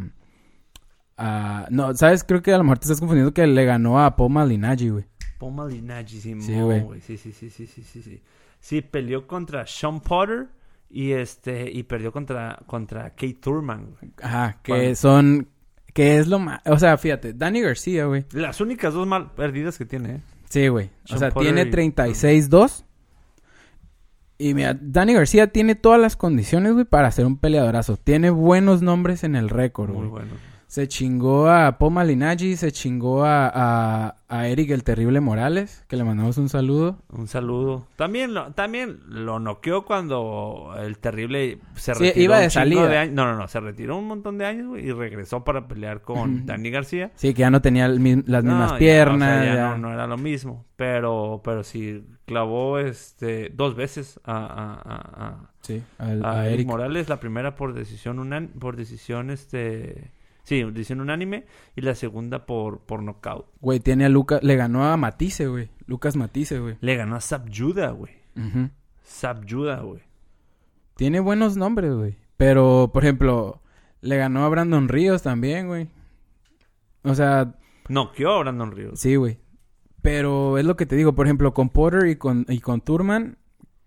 Speaker 2: a no, ¿sabes? Creo que a lo mejor te estás confundiendo que le ganó a Poma Linaji, güey.
Speaker 1: Poma Linaji, sí, güey. Sí, sí, sí, sí, sí, sí, sí. Sí, peleó contra Sean Porter y este y perdió contra contra Kate Thurman.
Speaker 2: Ajá, que son que es lo más... O sea, fíjate, Danny García, güey.
Speaker 1: Las únicas dos mal perdidas que tiene, ¿eh?
Speaker 2: Sí, güey. O sea, tiene 36-2. Y mira, Danny García tiene todas las condiciones, güey, para ser un peleadorazo. Tiene buenos nombres en el récord, güey. Muy bueno. Se chingó a Poma Linaji, se chingó a, a, Eric el Terrible Morales, que le mandamos un saludo.
Speaker 1: Un saludo. También lo, también lo noqueó cuando el Terrible se retiró.
Speaker 2: Sí, iba de salida.
Speaker 1: no, no, no, se retiró un montón de años y regresó para pelear con Dani García.
Speaker 2: Sí, que ya no tenía las mismas piernas.
Speaker 1: Ya, No, era lo mismo. Pero, pero sí, clavó este dos veces a, a, a,
Speaker 2: sí,
Speaker 1: a Eric Morales, la primera por decisión, una, por decisión este Sí, decisión unánime. Y la segunda por, por knockout.
Speaker 2: Güey, tiene a Lucas. Le ganó a Matisse, güey. Lucas Matisse, güey.
Speaker 1: Le ganó a Sabyuda, güey. Uh güey.
Speaker 2: Tiene buenos nombres, güey. Pero, por ejemplo, le ganó a Brandon Ríos también, güey. O sea.
Speaker 1: Noqueó a Brandon Ríos.
Speaker 2: Sí, güey. Pero es lo que te digo, por ejemplo, con Porter y con, y con Turman,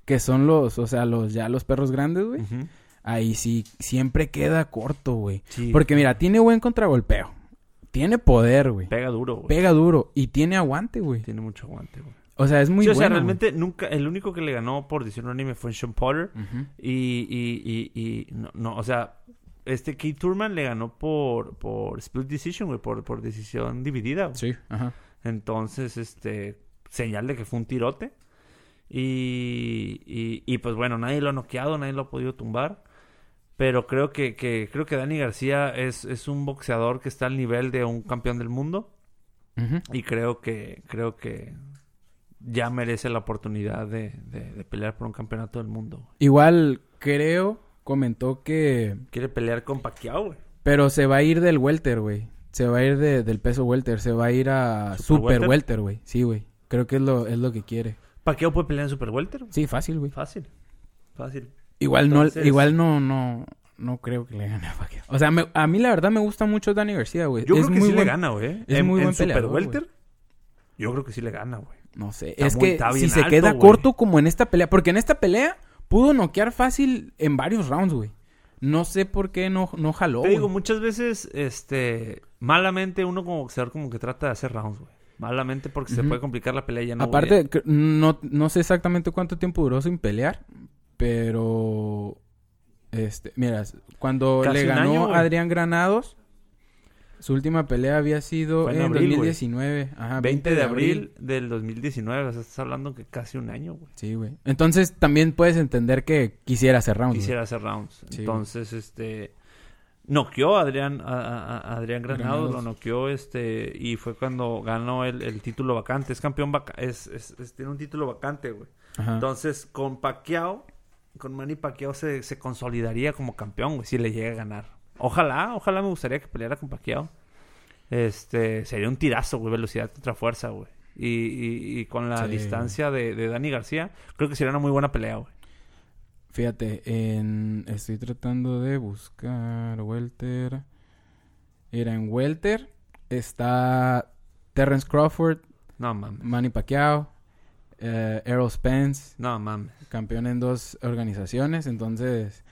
Speaker 2: que son los, o sea, los ya los perros grandes, güey. Ahí sí, siempre queda corto, güey. Porque mira, tiene buen contragolpeo. Tiene poder, güey.
Speaker 1: Pega duro, güey.
Speaker 2: Pega duro. Y tiene aguante, güey.
Speaker 1: Tiene mucho aguante, güey.
Speaker 2: O sea, es muy bueno. O sea,
Speaker 1: realmente nunca... El único que le ganó por decisión anime fue Sean Potter. y, y, y, y... no, no, o sea... Este Keith Turman le ganó por... Por split decision, güey. Por, por decisión dividida.
Speaker 2: Sí, ajá.
Speaker 1: Entonces, este... Señal de que fue un tirote. Y, y, y, pues bueno, nadie lo ha noqueado, nadie lo ha podido tumbar. Pero creo que, que creo que Dani García es, es, un boxeador que está al nivel de un campeón del mundo. Y creo que, creo que ya merece la oportunidad de, de, pelear por un campeonato del mundo.
Speaker 2: Igual creo, comentó que...
Speaker 1: Quiere pelear con Pacquiao, güey.
Speaker 2: Pero se va a ir del welter, güey. Se va a ir del peso welter. Se va a ir a super, welter, güey. Sí, güey. Creo que es lo, es lo que quiere.
Speaker 1: ¿Pacquiao puede pelear en super welter?
Speaker 2: Sí, fácil, güey.
Speaker 1: Fácil. Fácil.
Speaker 2: Igual no, igual no, no, no creo que le gane a Pacquiao. O sea, a mí la verdad me gusta mucho Dani García, güey.
Speaker 1: Yo creo que sí le gana, güey. Es muy buen Super welter, yo creo que sí le gana, güey.
Speaker 2: No sé. es que si se queda corto como en esta pelea, porque en esta pelea pudo noquear fácil en varios rounds, güey. No sé por qué no, no jaló.
Speaker 1: Te digo, muchas veces, este, malamente uno como boxeador como que trata de hacer rounds, güey. Malamente porque se puede complicar la pelea y ya no.
Speaker 2: Aparte, no, no sé exactamente cuánto tiempo duró sin pelear, pero este, mira, cuando le ganó Adrián Granados, su última pelea había sido en, 2019.
Speaker 1: Ajá, 20, de, abril, del 2019. O sea, estás hablando que casi un año, güey.
Speaker 2: Sí, güey. Entonces también puedes entender que quisiera hacer rounds.
Speaker 1: Quisiera hacer rounds. Entonces, este. Noqueó a Adrián, a, Adrián Granados, lo noqueó, este, y fue cuando ganó el, título vacante. Es campeón vacante, es, tiene un título vacante, güey. Entonces, con Pacquiao, con Manny Pacquiao se, se consolidaría como campeón, güey, si le llega a ganar. Ojalá, ojalá me gustaría que peleara con Pacquiao. Este, sería un tirazo, güey, velocidad contra fuerza, güey. Y, y, con la distancia de, de Dani García, creo que sería una muy buena pelea, güey.
Speaker 2: Fíjate, en... estoy tratando de buscar Welter. Era en Welter. Está Terrence Crawford.
Speaker 1: No mames.
Speaker 2: Manny Pacquiao eh, Errol Spence.
Speaker 1: No, mames.
Speaker 2: Campeón en dos organizaciones. Entonces,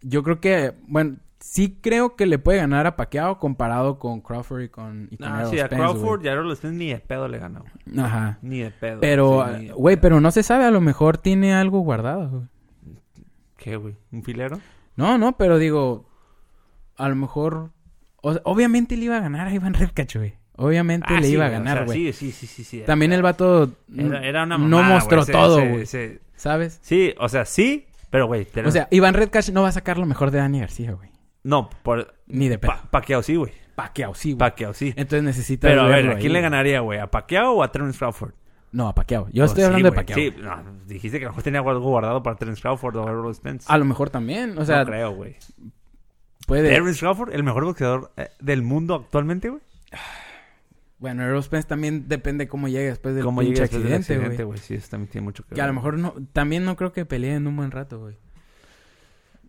Speaker 2: yo creo que, bueno, sí creo que le puede ganar a Pacquiao comparado con Crawford y con, y
Speaker 1: ah, sí, a Crawford y a Errol Spence ni de pedo le ganó.
Speaker 2: Ajá.
Speaker 1: Ni de pedo.
Speaker 2: Pero, güey, pero no se sabe. A lo mejor tiene algo guardado, güey.
Speaker 1: ¿Qué, güey? ¿Un filero?
Speaker 2: No, no, pero digo, a lo mejor... obviamente le iba a ganar a Iván Redkach, güey. Obviamente ah, le iba a ganar, güey.
Speaker 1: sí, sí, sí, sí,
Speaker 2: También el vato era, una no mostró todo, güey. ¿Sabes?
Speaker 1: Sí, o sea, sí, pero güey.
Speaker 2: O sea, Iván Redcash no va a sacar lo mejor de Dani García, güey.
Speaker 1: No, por...
Speaker 2: Ni de pedo.
Speaker 1: Paqueado sí, güey.
Speaker 2: Paqueado sí, güey.
Speaker 1: Paqueado sí.
Speaker 2: Entonces necesita
Speaker 1: Pero a ver, ¿a quién le ganaría, güey? ¿A Paqueado o a Terence Crawford?
Speaker 2: No, a Paqueado. Yo estoy hablando de Paqueado. Sí,
Speaker 1: no, dijiste que a lo mejor tenía algo guardado para Terence Crawford o Errol Spence.
Speaker 2: A lo mejor también, o sea...
Speaker 1: No creo, güey. Puede... ¿Terence Crawford, el mejor boxeador eh, del mundo actualmente, güey?
Speaker 2: Bueno, Aerospace también depende cómo llegue después del cómo pinche accidente,
Speaker 1: güey. Sí, eso también tiene mucho que ver.
Speaker 2: Que a lo mejor no... También no creo que peleen un buen rato, güey.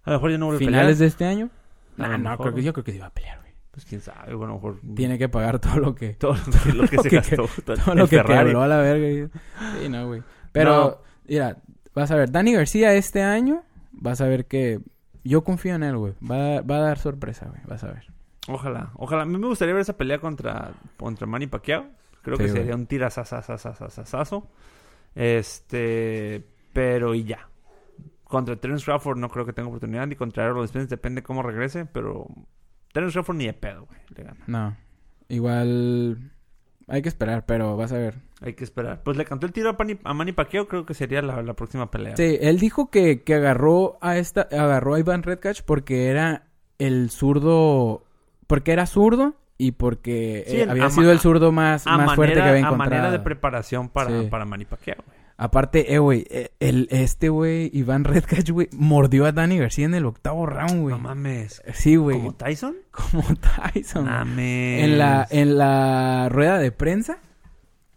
Speaker 1: A lo mejor ya no vuelve
Speaker 2: a pelear. ¿Finales de este año? No, no, creo que, yo creo que sí va a pelear, güey.
Speaker 1: Pues quién sabe, bueno, a lo mejor...
Speaker 2: Tiene que pagar todo lo que...
Speaker 1: Todo lo que, se gastó.
Speaker 2: todo lo que quebró a la verga. Sí, no, güey. Pero, mira, vas a ver, Dani García este año, vas a ver que... Yo confío en él, güey. Va, va a dar sorpresa, güey. Vas a ver.
Speaker 1: Ojalá, ojalá. A mí me gustaría ver esa pelea contra, contra Manny Pacquiao. Creo que sería un tirazazazazazazo. Este, pero y ya. Contra Terence Crawford no creo que tenga oportunidad. Ni contra Errol Spence depende cómo regrese. Pero Terence Crawford ni de pedo, güey. Le gana.
Speaker 2: No. Igual hay que esperar, pero vas a ver.
Speaker 1: Hay que esperar. Pues le cantó el tiro a, a Manny Pacquiao, creo que sería la, la próxima pelea.
Speaker 2: Sí, él dijo que, que, agarró a esta, agarró a Ivan Redcatch porque era el zurdo porque era zurdo y porque eh, había sido el zurdo más, más fuerte que había encontrado. A manera
Speaker 1: de preparación para, para Manny Pacquiao, güey.
Speaker 2: Aparte, eh, güey, eh, el, este güey, Iván Redcatch, güey, mordió a Danny García en el octavo round, güey.
Speaker 1: No mames.
Speaker 2: Sí, güey.
Speaker 1: ¿Como Tyson?
Speaker 2: Como Tyson.
Speaker 1: Mames.
Speaker 2: En la, en la rueda de prensa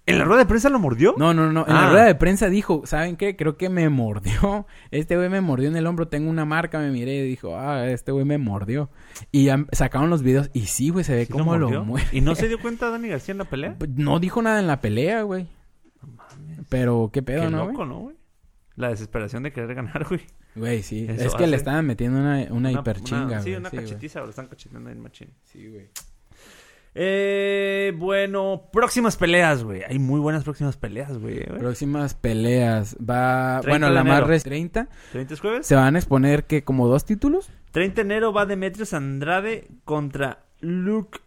Speaker 1: ¿En la rueda de prensa lo mordió?
Speaker 2: No, no, no. En la ah. rueda de prensa dijo, ¿saben qué? Creo que me mordió. Este güey me mordió en el hombro. Tengo una marca, me miré y dijo, ah, este güey me mordió. Y sacaron los videos y sí, güey, se ve cómo lo, mueve.
Speaker 1: ¿Y no se dio cuenta Dani García en la pelea?
Speaker 2: Pues, no dijo nada en la pelea, güey. Pero qué pedo,
Speaker 1: qué
Speaker 2: ¿no?
Speaker 1: Loco, ¿no, güey? La desesperación de querer ganar, güey.
Speaker 2: Güey, sí. es que le estaban metiendo una, una, hiper chinga,
Speaker 1: Sí, una cachetiza, lo están cachetando en machín. Sí, güey. Eh, bueno, próximas peleas, güey. Hay muy buenas próximas peleas, güey.
Speaker 2: Próximas peleas. Va. Bueno, la más reciente.
Speaker 1: 30 jueves.
Speaker 2: Se van a exponer que como dos títulos.
Speaker 1: 30 de enero va Demetrius Andrade contra Luke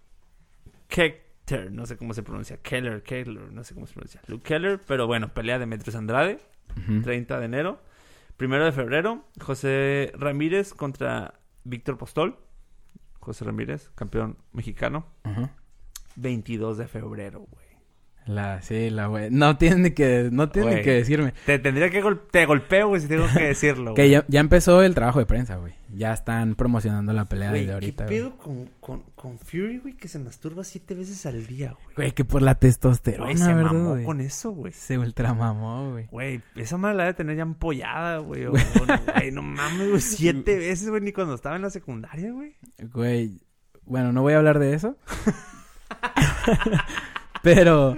Speaker 1: Keller. No sé cómo se pronuncia. Keller, Keller. No sé cómo se pronuncia. Luke Keller. Pero bueno, pelea Demetrius Andrade. 30 de enero. Primero de febrero, José Ramírez contra Víctor Postol. José Ramírez, campeón mexicano. 22 de febrero, güey.
Speaker 2: La, sí, la güey. No tiene que, no tiene que decirme.
Speaker 1: Te tendría que te golpeo, güey, si tengo que decirlo,
Speaker 2: Que ya, ya, empezó el trabajo de prensa, güey. Ya están promocionando la pelea de ahorita.
Speaker 1: ¿Qué pedo con, con, con, Fury, güey, que se masturba siete veces al día, güey?
Speaker 2: Güey, que por la testosterona, güey, se mamó
Speaker 1: con eso, güey.
Speaker 2: Se ultramamó, güey.
Speaker 1: Güey, esa madre la debe tener ya empollada, güey. Güey, no mames, güey, siete veces, güey, ni cuando estaba en la secundaria, güey.
Speaker 2: Güey, bueno, no voy a hablar de eso. Pero,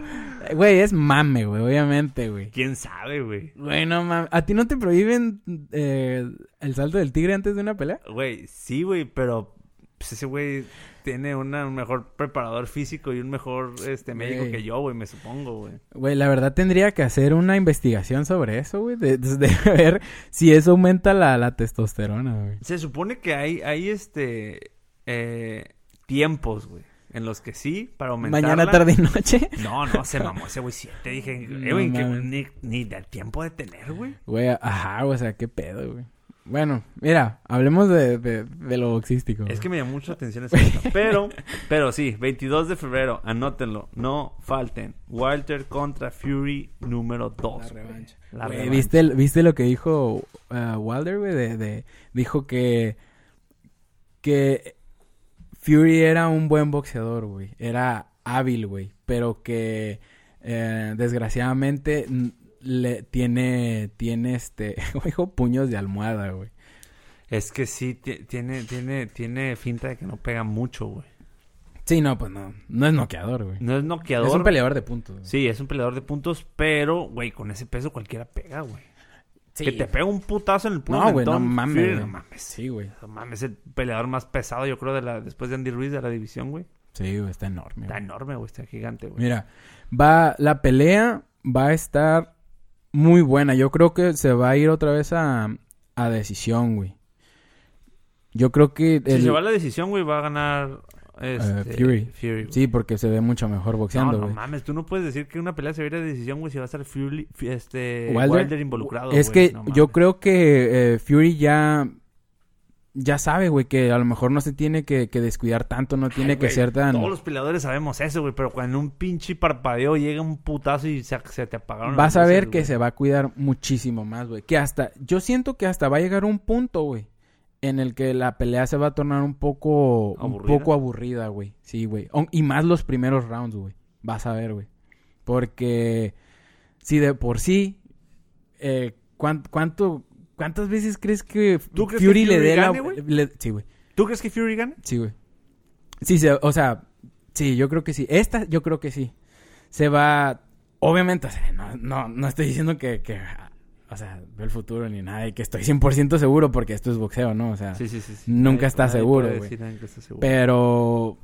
Speaker 2: güey, es mame, güey, obviamente, güey.
Speaker 1: ¿Quién sabe, güey?
Speaker 2: Güey, no mames. ¿A ti no te prohíben eh, el salto del tigre antes de una pelea?
Speaker 1: Güey, sí, güey, pero pues ese güey tiene un mejor preparador físico y un mejor este médico que yo, güey, me supongo, güey.
Speaker 2: Güey, la verdad tendría que hacer una investigación sobre eso, güey, de, ver si eso aumenta la, la testosterona, güey.
Speaker 1: Se supone que hay, hay este, eh, tiempos, güey en los que sí, para aumentar.
Speaker 2: Mañana, tarde y noche.
Speaker 1: No, no, se mamó ese güey. Sí, te dije, eh, güey, que ni, ni del tiempo de tener, güey.
Speaker 2: Güey, ajá, o sea, qué pedo, güey. Bueno, mira, hablemos de, de, lo boxístico.
Speaker 1: Es que me llamó mucha atención eso. pero, pero sí, 22 de febrero, anótenlo, no falten. Walter contra Fury número 2. La revancha.
Speaker 2: La revancha. ¿viste, ¿viste, lo que dijo uh, Wilder, güey? De, de, dijo que, que Fury era un buen boxeador, güey. Era hábil, güey. Pero que eh, desgraciadamente le tiene, tiene este, hijo, puños de almohada, güey.
Speaker 1: Es que sí, tiene, tiene, tiene finta de que no pega mucho, güey.
Speaker 2: Sí, no, pues no. No es noqueador, güey.
Speaker 1: No es noqueador.
Speaker 2: Es un peleador de puntos.
Speaker 1: Sí, es un peleador de puntos, pero, güey, con ese peso cualquiera pega, güey. Que te pega un putazo en el
Speaker 2: puño. No, güey, no mames. no mames. Sí, güey.
Speaker 1: No mames, es el peleador más pesado, yo creo, de la, después de Andy Ruiz de la división, güey.
Speaker 2: Sí, güey, está enorme.
Speaker 1: Está enorme, güey, está gigante, güey.
Speaker 2: Mira, va, la pelea va a estar muy buena. Yo creo que se va a ir otra vez a, a decisión, güey. Yo creo que...
Speaker 1: Si se va a la decisión, güey, va a ganar este,
Speaker 2: Fury. Sí, porque se ve mucho mejor boxeando,
Speaker 1: No, no mames, tú no puedes decir que una pelea se vea de decisión, güey, si va a estar Fury, este, Wilder, involucrado.
Speaker 2: Es que yo creo que eh, Fury ya ya sabe, güey, que a lo mejor no se tiene que, descuidar tanto, no tiene que ser tan...
Speaker 1: Todos los peleadores sabemos eso, güey, pero cuando un pinche parpadeo llega un putazo y se, te apagaron
Speaker 2: Vas a ver que se va a cuidar muchísimo más, güey. Que hasta... Yo siento que hasta va a llegar un punto, güey, en el que la pelea se va a tornar un poco... Un poco aburrida, güey. Sí, güey. Y más los primeros rounds, güey. Vas a ver, güey. Porque... Si de por sí... Eh, ¿Cuánto ¿Cuántas veces crees que Fury, le dé la... Sí, güey.
Speaker 1: ¿Tú crees que Fury gane?
Speaker 2: Sí, güey. Sí, o sea, sí, yo creo que sí. Esta, yo creo que sí. Se va... Obviamente, o sea, no, no, no estoy diciendo que, que o sea, veo el futuro ni nada y que estoy 100% seguro porque esto es boxeo, ¿no? O sea, sí, sí, sí, nunca está seguro, güey. Pero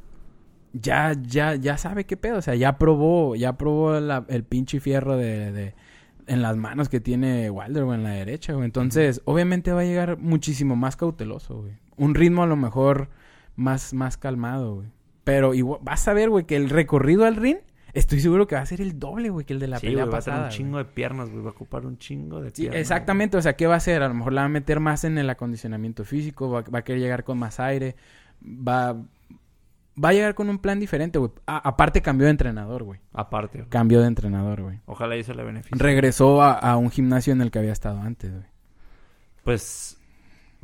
Speaker 2: ya, ya, ya sabe qué pedo, o sea, ya probó, ya probó el pinche fierro de, en las manos que tiene Wilder, o en la derecha, güey. Entonces, obviamente va a llegar muchísimo más cauteloso, güey. Un ritmo a lo mejor más, más calmado, güey. Pero igual, vas a ver, güey, que el recorrido al ring, estoy seguro que va a ser el doble, güey, que el de la pelea pasada.
Speaker 1: Va a ser un chingo de piernas, güey. Va a ocupar un chingo de piernas.
Speaker 2: Sí, exactamente. O sea, ¿qué va a hacer? A lo mejor la va a meter más en el acondicionamiento físico, va, va a querer llegar con más aire, va, va a llegar con un plan diferente, güey. aparte cambió de entrenador, güey.
Speaker 1: Aparte.
Speaker 2: Cambió de entrenador, güey.
Speaker 1: Ojalá eso le beneficie.
Speaker 2: Regresó a, un gimnasio en el que había estado antes, güey.
Speaker 1: Pues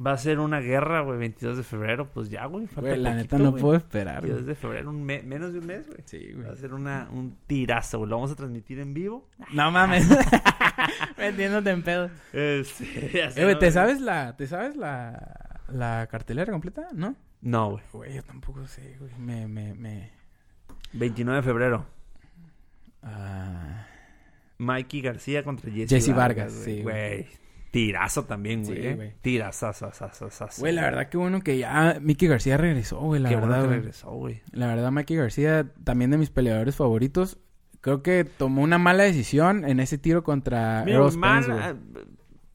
Speaker 1: va a ser una guerra, güey, 22 de febrero. Pues ya, güey.
Speaker 2: La neta no puedo esperar,
Speaker 1: 22 de febrero, un menos de un mes, güey. Sí, güey. Va a ser una, un tirazo, güey. Lo vamos a transmitir en vivo.
Speaker 2: No mames. Metiéndote en pedo. Este, eh, güey, ¿te sabes la, te sabes la, la cartelera completa? ¿No?
Speaker 1: No, güey.
Speaker 2: Güey, yo tampoco sé, güey. Me, me, me...
Speaker 1: 29 de febrero. Ah... Mikey García contra Jesse,
Speaker 2: Jesse Vargas, sí. Güey.
Speaker 1: Tirazo también, güey. Sí, eh. Tirazazo,
Speaker 2: Güey, la verdad que bueno que ya Mickey García regresó, güey. La Qué verdad. Bueno regresó, güey. La verdad, Mickey García, también de mis peleadores favoritos. Creo que tomó una mala decisión en ese tiro contra Mira,
Speaker 1: mala,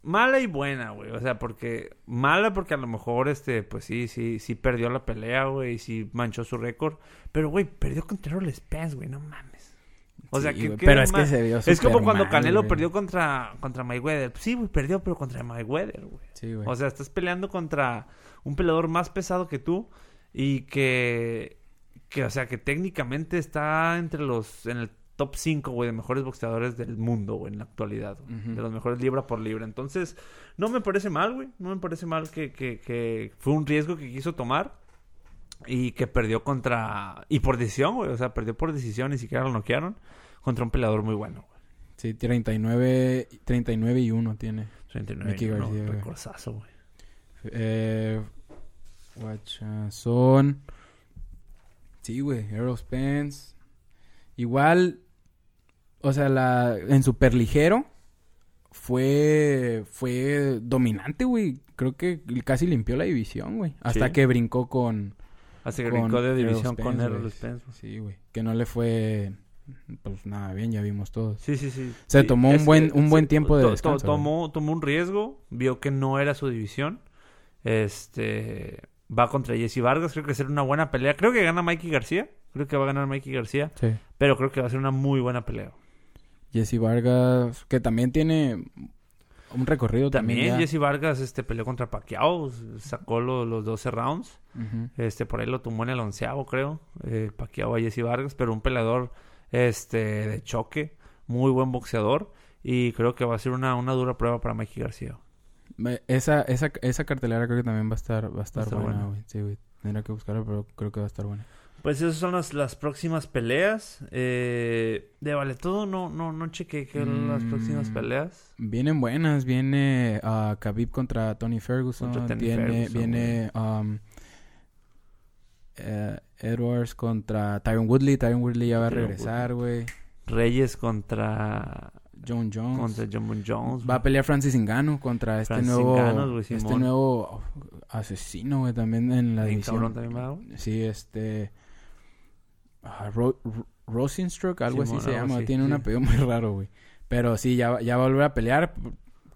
Speaker 1: mala y buena, güey. O sea, porque mala porque a lo mejor este, pues sí, sí, sí perdió la pelea, güey, y sí manchó su récord. Pero, güey, perdió contra Errol Spence, güey, no mames. O sea, que,
Speaker 2: pero es que se vio
Speaker 1: Es como cuando Canelo perdió contra, contra Mayweather. Sí, güey, perdió, pero contra Mayweather, güey. Sí, güey. O sea, estás peleando contra un peleador más pesado que tú y que, que o sea, que técnicamente está entre los, en el top 5, güey, de mejores boxeadores del mundo, güey, en la actualidad. De los mejores libra por libra. Entonces, no me parece mal, güey. No me parece mal que, que, que fue un riesgo que quiso tomar y que perdió contra... Y por decisión, güey. O sea, perdió por decisión, ni siquiera lo noquearon. Contra un peleador muy bueno, güey.
Speaker 2: Sí, 39, 39 y 1 tiene.
Speaker 1: 39 Mickey García, güey. güey.
Speaker 2: Eh, Guachazón. Sí, güey. Errol Spence. Igual, o sea, la, en superligero fue, fue dominante, güey. Creo que casi limpió la división, güey. Hasta que brincó con,
Speaker 1: Así que brincó de división con Errol Spence.
Speaker 2: Sí, güey. Que no le fue pues nada bien, ya vimos todo.
Speaker 1: Sí, sí, sí.
Speaker 2: Se tomó un buen un buen tiempo de descanso.
Speaker 1: tomó, tomó un riesgo, vio que no era su división. Este va contra Jesse Vargas, creo que será una buena pelea. Creo que gana Mikey García. Creo que va a ganar Mikey García. Sí. Pero creo que va a ser una muy buena pelea.
Speaker 2: Jesse Vargas, que también tiene un recorrido también.
Speaker 1: También Jesse Vargas este, peleó contra Pacquiao, sacó los 12 rounds. este Por ahí lo tumbó en el onceavo, creo. Eh, Pacquiao a Jesse Vargas, pero un peleador este, de choque, muy buen boxeador. Y creo que va a ser una, una dura prueba para Mikey García.
Speaker 2: Esa, esa, esa cartelera creo que también va a estar, va a estar, buena, güey. Sí, güey. Tendrá que buscarla, pero creo que va a estar buena.
Speaker 1: Pues esas son las, las próximas peleas. Eh, de vale todo, no, no, no chequé qué son las próximas mm, peleas.
Speaker 2: Vienen buenas, viene uh, Khabib contra Tony Ferguson. viene, viene um, eh, Edwards contra Tyron Woodley. Tyron Woodley ya va a regresar, güey.
Speaker 1: Reyes contra
Speaker 2: John Jones.
Speaker 1: Contra John Jones.
Speaker 2: Va a pelear Francis Ngannou contra este nuevo este nuevo asesino, güey, también en la división. también va, Sí, este uh, Ro Rosenstruck, algo así se llama. Tiene un apellido muy raro, güey. Pero sí, ya, ya va a volver a pelear.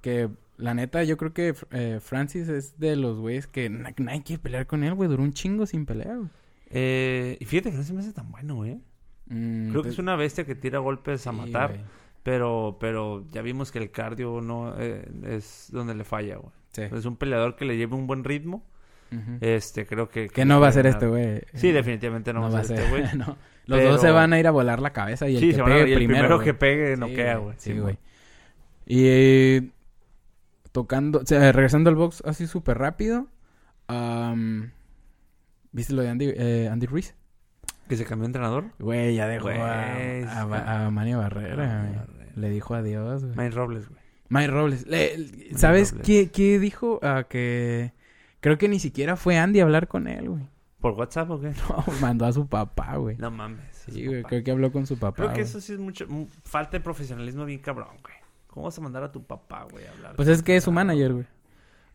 Speaker 2: Que la neta, yo creo que eh, Francis es de los güeyes que nadie quiere pelear con él, güey. Duró un chingo sin pelear, güey.
Speaker 1: Eh, y fíjate que no se me hace tan bueno, güey. Mm, creo que pues es una bestia que tira golpes a matar. Pero, pero ya vimos que el cardio no eh, es donde le falla, güey. Es un peleador que le lleve un buen ritmo. Este, creo que...
Speaker 2: Que, no va a ser este güey.
Speaker 1: Sí, definitivamente no, va a ser este güey.
Speaker 2: Los dos se van a ir a volar la cabeza y el que pegue primero,
Speaker 1: que pegue no queda, güey.
Speaker 2: Sí, güey. y tocando... O sea, regresando al box así súper rápido. ¿Viste lo de Andy, eh, Andy Ruiz?
Speaker 1: ¿Que se cambió de entrenador?
Speaker 2: Güey, ya dejó a, a, Manny Barrera. Le dijo adiós, güey.
Speaker 1: Mike Robles, güey.
Speaker 2: Mike Robles. ¿Sabes Qué, qué dijo? Uh, que creo que ni siquiera fue Andy a hablar con él, güey.
Speaker 1: ¿Por WhatsApp o qué?
Speaker 2: No, mandó a su papá, güey.
Speaker 1: No mames.
Speaker 2: Sí, güey, creo que habló con su papá.
Speaker 1: Creo que eso sí es mucho... Falta de profesionalismo bien cabrón, güey. ¿Cómo vas a mandar a tu papá, güey, a hablar?
Speaker 2: Pues es que es su manager, güey.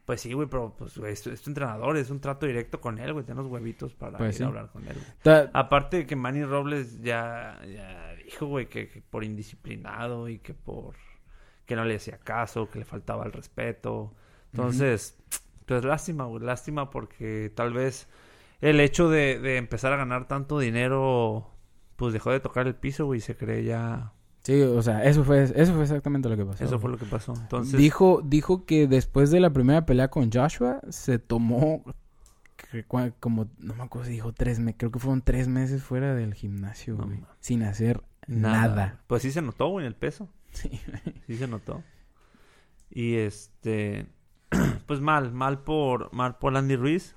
Speaker 1: Pues sí, güey, pero pues, es, tu entrenador, es un trato directo con él, güey. Tienes huevitos para pues ir a hablar con él, Aparte de que Manny Robles ya, ya dijo, güey, que, por indisciplinado y que por que no le hacía caso, que le faltaba el respeto. Entonces, pues lástima, güey, lástima porque tal vez el hecho de, de empezar a ganar tanto dinero, pues dejó de tocar el piso, güey, y se cree ya
Speaker 2: Sí, o sea, eso fue, eso fue exactamente lo que pasó.
Speaker 1: Eso fue lo que pasó. Entonces...
Speaker 2: Dijo, dijo que después de la primera pelea con Joshua, se tomó como, no me acuerdo si dijo tres meses, creo que fueron tres meses fuera del gimnasio, güey. sin hacer nada.
Speaker 1: Pues sí se notó, güey, en el peso. Sí. sí se notó. Y este, pues mal, mal por, mal por Andy Ruiz.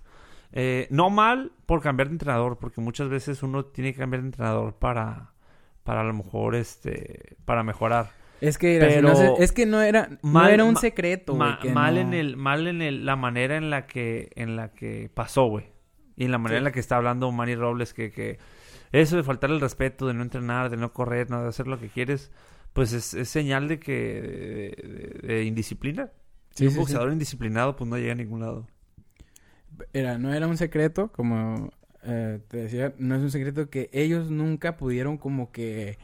Speaker 1: Eh, no mal por cambiar de entrenador, porque muchas veces uno tiene que cambiar de entrenador para para a lo mejor este para mejorar.
Speaker 2: Es que es que no era mal, era un secreto,
Speaker 1: mal en el mal en el, la manera en la que en la que pasó, güey. Y en la manera en la que está hablando Manny Robles que, que eso de faltar el respeto, de no entrenar, de no correr, no de hacer lo que quieres, pues es, señal de que de, indisciplina. Sí, un boxeador indisciplinado, pues no llega a ningún lado.
Speaker 2: Era, no era un secreto, como eh, te decía, no es un secreto que ellos nunca pudieron como que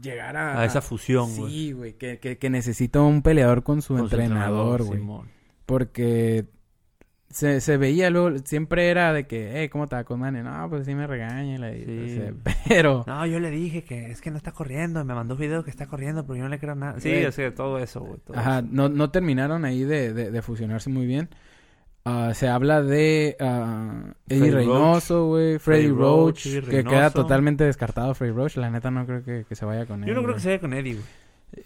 Speaker 2: llegar a...
Speaker 1: A esa fusión,
Speaker 2: güey. Sí, güey, que, que, que, necesita un peleador con su entrenador, güey. Porque se, se veía luego, siempre era de que, hey, ¿cómo está con Manny? No, pues sí me regaña. pero...
Speaker 1: No, yo le dije que es que no está corriendo. Me mandó un video que está corriendo, pero yo no le creo nada. Sí, o sea, todo eso, güey.
Speaker 2: Ajá, No, no terminaron ahí de, de, fusionarse muy bien. Uh, se habla de uh, Eddie Reynoso, güey, Freddy, Roach, que queda totalmente descartado Freddy Roach. La neta no creo que, que se vaya con él.
Speaker 1: Yo no creo que se vaya con Eddie, güey.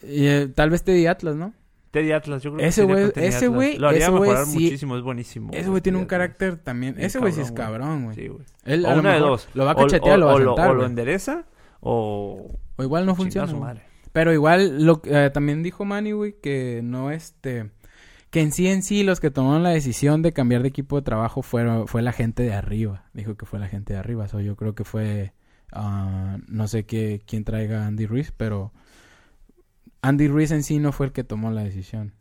Speaker 2: Eh, tal vez Teddy Atlas, ¿no?
Speaker 1: Teddy Atlas, yo creo
Speaker 2: ese güey, ese güey,
Speaker 1: lo haría mejorar muchísimo, es buenísimo.
Speaker 2: Ese güey tiene un carácter también. ese güey sí es cabrón, güey.
Speaker 1: Sí, güey.
Speaker 2: Él, o una de dos. Lo va a cachetear, o, lo va a sentar,
Speaker 1: o, lo, endereza o
Speaker 2: o igual no funciona. Pero igual lo eh, también dijo Manny, güey, que no este que en sí en sí los que tomaron la decisión de cambiar de equipo de trabajo fueron fue la gente de arriba. Dijo que fue la gente de arriba, so, yo creo que fue uh, no sé qué quién traiga a Andy Ruiz, pero Andy Ruiz en sí no fue el que tomó la decisión.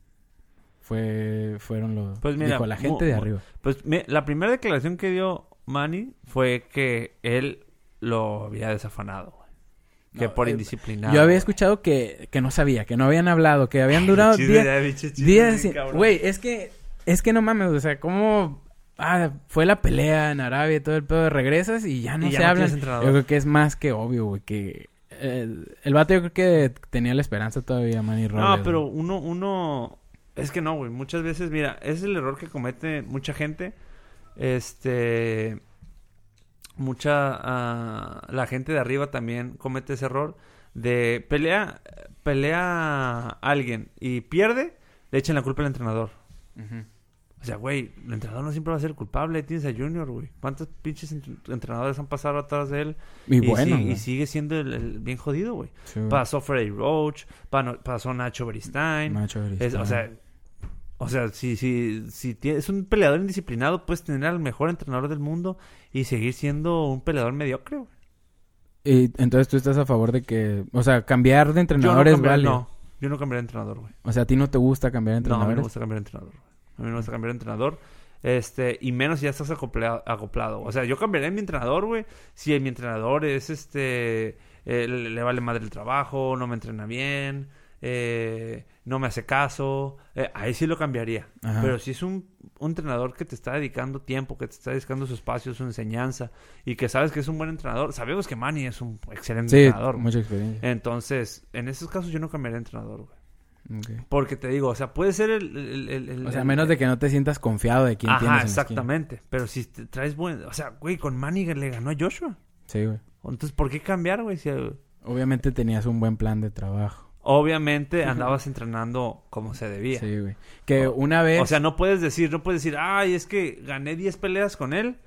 Speaker 2: Fue, fueron los...
Speaker 1: Pues
Speaker 2: dijo, la gente de arriba.
Speaker 1: Pues la primera declaración que dio Manny fue que él lo había desafanado. Que por eh, indisciplinado.
Speaker 2: Yo había escuchado que, que no sabía, que no habían hablado, que habían durado días. Güey, es que, es que no mames, o sea, ¿cómo ah, fue la pelea en Arabia y todo el pedo de regresas y ya no se habla. Yo creo que es más que obvio, güey, que el, el vato yo creo que tenía la esperanza todavía, Manny
Speaker 1: No, pero uno, uno... Es que no, güey. Muchas veces, mira, es el error que comete mucha gente. Este... Mucha... Uh, la gente de arriba también comete ese error. De pelea... Pelea a alguien y pierde, le echan la culpa al entrenador. O sea, güey, el entrenador no siempre va a ser culpable. Tienes a Junior, güey. ¿Cuántos pinches entrenadores han pasado atrás de él?
Speaker 2: Y, bueno.
Speaker 1: y sigue siendo el, bien jodido, güey. Pasó Freddy Roach, pasó Nacho Beristain.
Speaker 2: Nacho Beristain.
Speaker 1: o sea, o sea, si, si, si es un peleador indisciplinado, puedes tener al mejor entrenador del mundo y seguir siendo un peleador mediocre, güey.
Speaker 2: Y entonces tú estás a favor de que, o sea, cambiar de entrenador es vale.
Speaker 1: No, yo no cambiaría de entrenador, güey.
Speaker 2: O sea, a ti no te gusta cambiar de entrenador.
Speaker 1: No, a mí me gusta cambiar de entrenador. A mí me gusta cambiar de entrenador. Este, y menos si ya estás acoplado, O sea, yo cambiaré mi entrenador, güey. Si mi entrenador es este. Eh, le, vale madre el trabajo, no me entrena bien, eh, no me hace caso. Eh, ahí sí lo cambiaría. Pero si es un, entrenador que te está dedicando tiempo, que te está dedicando su espacio, su enseñanza, y que sabes que es un buen entrenador, sabemos que Manny es un excelente
Speaker 2: sí,
Speaker 1: entrenador.
Speaker 2: Mucha experiencia.
Speaker 1: Entonces, en esos casos yo no cambiaría de entrenador, güey. Porque te digo, o sea, puede ser el...
Speaker 2: o sea, menos de que no te sientas confiado de quién Ajá, tienes
Speaker 1: exactamente. Pero si te traes buen... O sea, güey, con Manny le ganó a Joshua.
Speaker 2: Sí, güey.
Speaker 1: Entonces, ¿por qué cambiar, güey?
Speaker 2: Obviamente tenías un buen plan de trabajo.
Speaker 1: Obviamente andabas entrenando como se debía.
Speaker 2: Sí, güey. Que una vez...
Speaker 1: O sea, no puedes decir, no puedes decir, ay, es que gané 10 peleas con él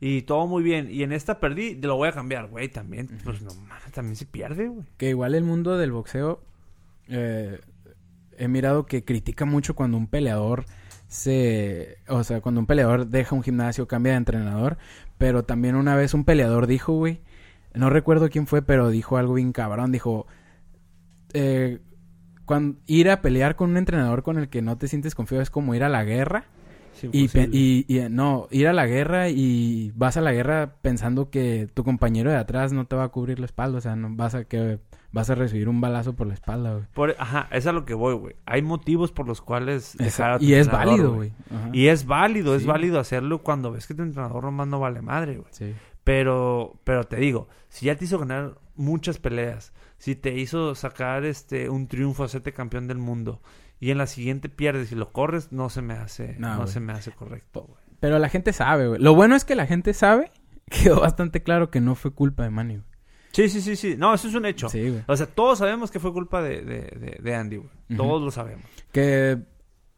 Speaker 1: y todo muy bien. Y en esta perdí, lo voy a cambiar, güey. También, pues no, también se pierde, güey.
Speaker 2: Que igual el mundo del boxeo... Eh, he mirado que critica mucho cuando un peleador se... O sea, cuando un peleador deja un gimnasio, cambia de entrenador. Pero también una vez un peleador dijo, güey... No recuerdo quién fue, pero dijo algo bien cabrón. Dijo... Eh, cuando, ir a pelear con un entrenador con el que no te sientes confiado es como ir a la guerra. Y, y, y, no, ir a la guerra y vas a la guerra pensando que tu compañero de atrás no te va a cubrir la espalda, o sea, no vas a que vas a recibir un balazo por la espalda, güey.
Speaker 1: Por, ajá, es a lo que voy, güey. Hay motivos por los cuales
Speaker 2: dejar a tu Y es válido, güey.
Speaker 1: Y es válido, es válido hacerlo cuando ves que tu entrenador nomás no vale madre, güey.
Speaker 2: Sí.
Speaker 1: Pero, pero te digo, si ya te hizo ganar muchas peleas, si te hizo sacar este un triunfo, hacerte campeón del mundo, y en la siguiente pierdes y lo corres, no se me hace, no, se me hace correcto, güey.
Speaker 2: Pero la gente sabe, güey. Lo bueno es que la gente sabe, quedó bastante claro que no fue culpa de Manny, güey.
Speaker 1: Sí, sí, sí, sí. No, eso es un hecho.
Speaker 2: Sí, güey.
Speaker 1: O sea, todos sabemos que fue culpa de, de, de, Andy, güey. Todos lo sabemos.
Speaker 2: Que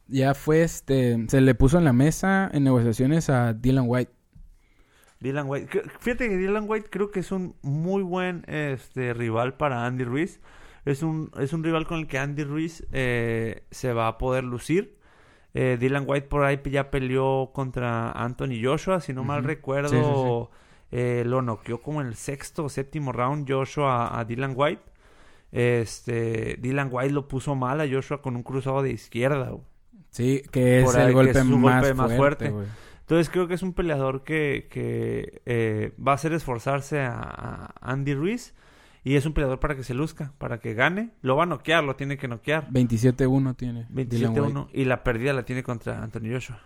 Speaker 2: ya fue este. Se le puso en la mesa en negociaciones a Dylan White.
Speaker 1: Dylan White. Fíjate que Dylan White creo que es un muy buen este, rival para Andy Ruiz. Es un, es un rival con el que Andy Ruiz eh, se va a poder lucir. Eh, Dylan White por ahí ya peleó contra Anthony Joshua, si no mal recuerdo. Eh, lo noqueó como en el sexto o séptimo round Joshua a, Dylan White. Este, Dylan White lo puso mal a Joshua con un cruzado de izquierda.
Speaker 2: Sí, que es el golpe, más, fuerte.
Speaker 1: Entonces creo que es un peleador que, que eh, va a hacer esforzarse a, Andy Ruiz. Y es un peleador para que se luzca, para que gane. Lo va a noquear, lo tiene que noquear.
Speaker 2: 27-1 tiene.
Speaker 1: 27-1. Y la pérdida la tiene contra Anthony Joshua.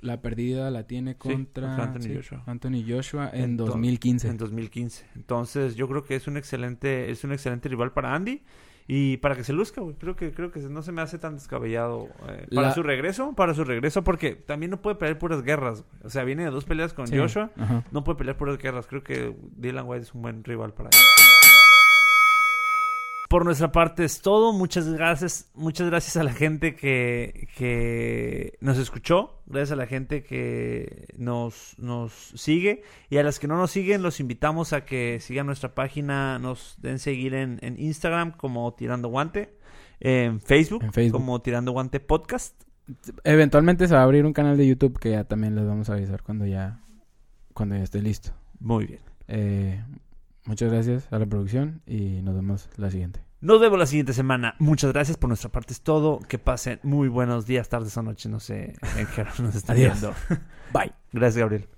Speaker 2: La pérdida la tiene contra, Anthony, Joshua. Anthony Joshua en 2015.
Speaker 1: En 2015. Entonces, yo creo que es un excelente es un excelente rival para Andy y para que se luzca, güey. Creo que creo que no se me hace tan descabellado eh, para su regreso, para su regreso porque también no puede pelear puras guerras. O sea, viene de dos peleas con Joshua, no puede pelear puras guerras. Creo que Dylan White es un buen rival para él. Por nuestra parte es todo. Muchas gracias. Muchas gracias a la gente que, que nos escuchó. Gracias a la gente que nos, nos sigue. Y a las que no nos siguen, los invitamos a que sigan nuestra página. Nos den seguir en, Instagram como Tirando Guante. En Facebook, como Tirando Guante Podcast.
Speaker 2: Eventualmente se va a abrir un canal de YouTube que ya también les vamos a avisar cuando ya, cuando ya esté listo.
Speaker 1: Muy bien.
Speaker 2: Eh, Muchas gracias a la producción y nos vemos la siguiente.
Speaker 1: Nos vemos la siguiente semana. Muchas gracias por nuestra parte. Es todo. Que pasen muy buenos días, tardes o noches. No sé en qué nos están viendo.
Speaker 2: Bye.
Speaker 1: Gracias, Gabriel.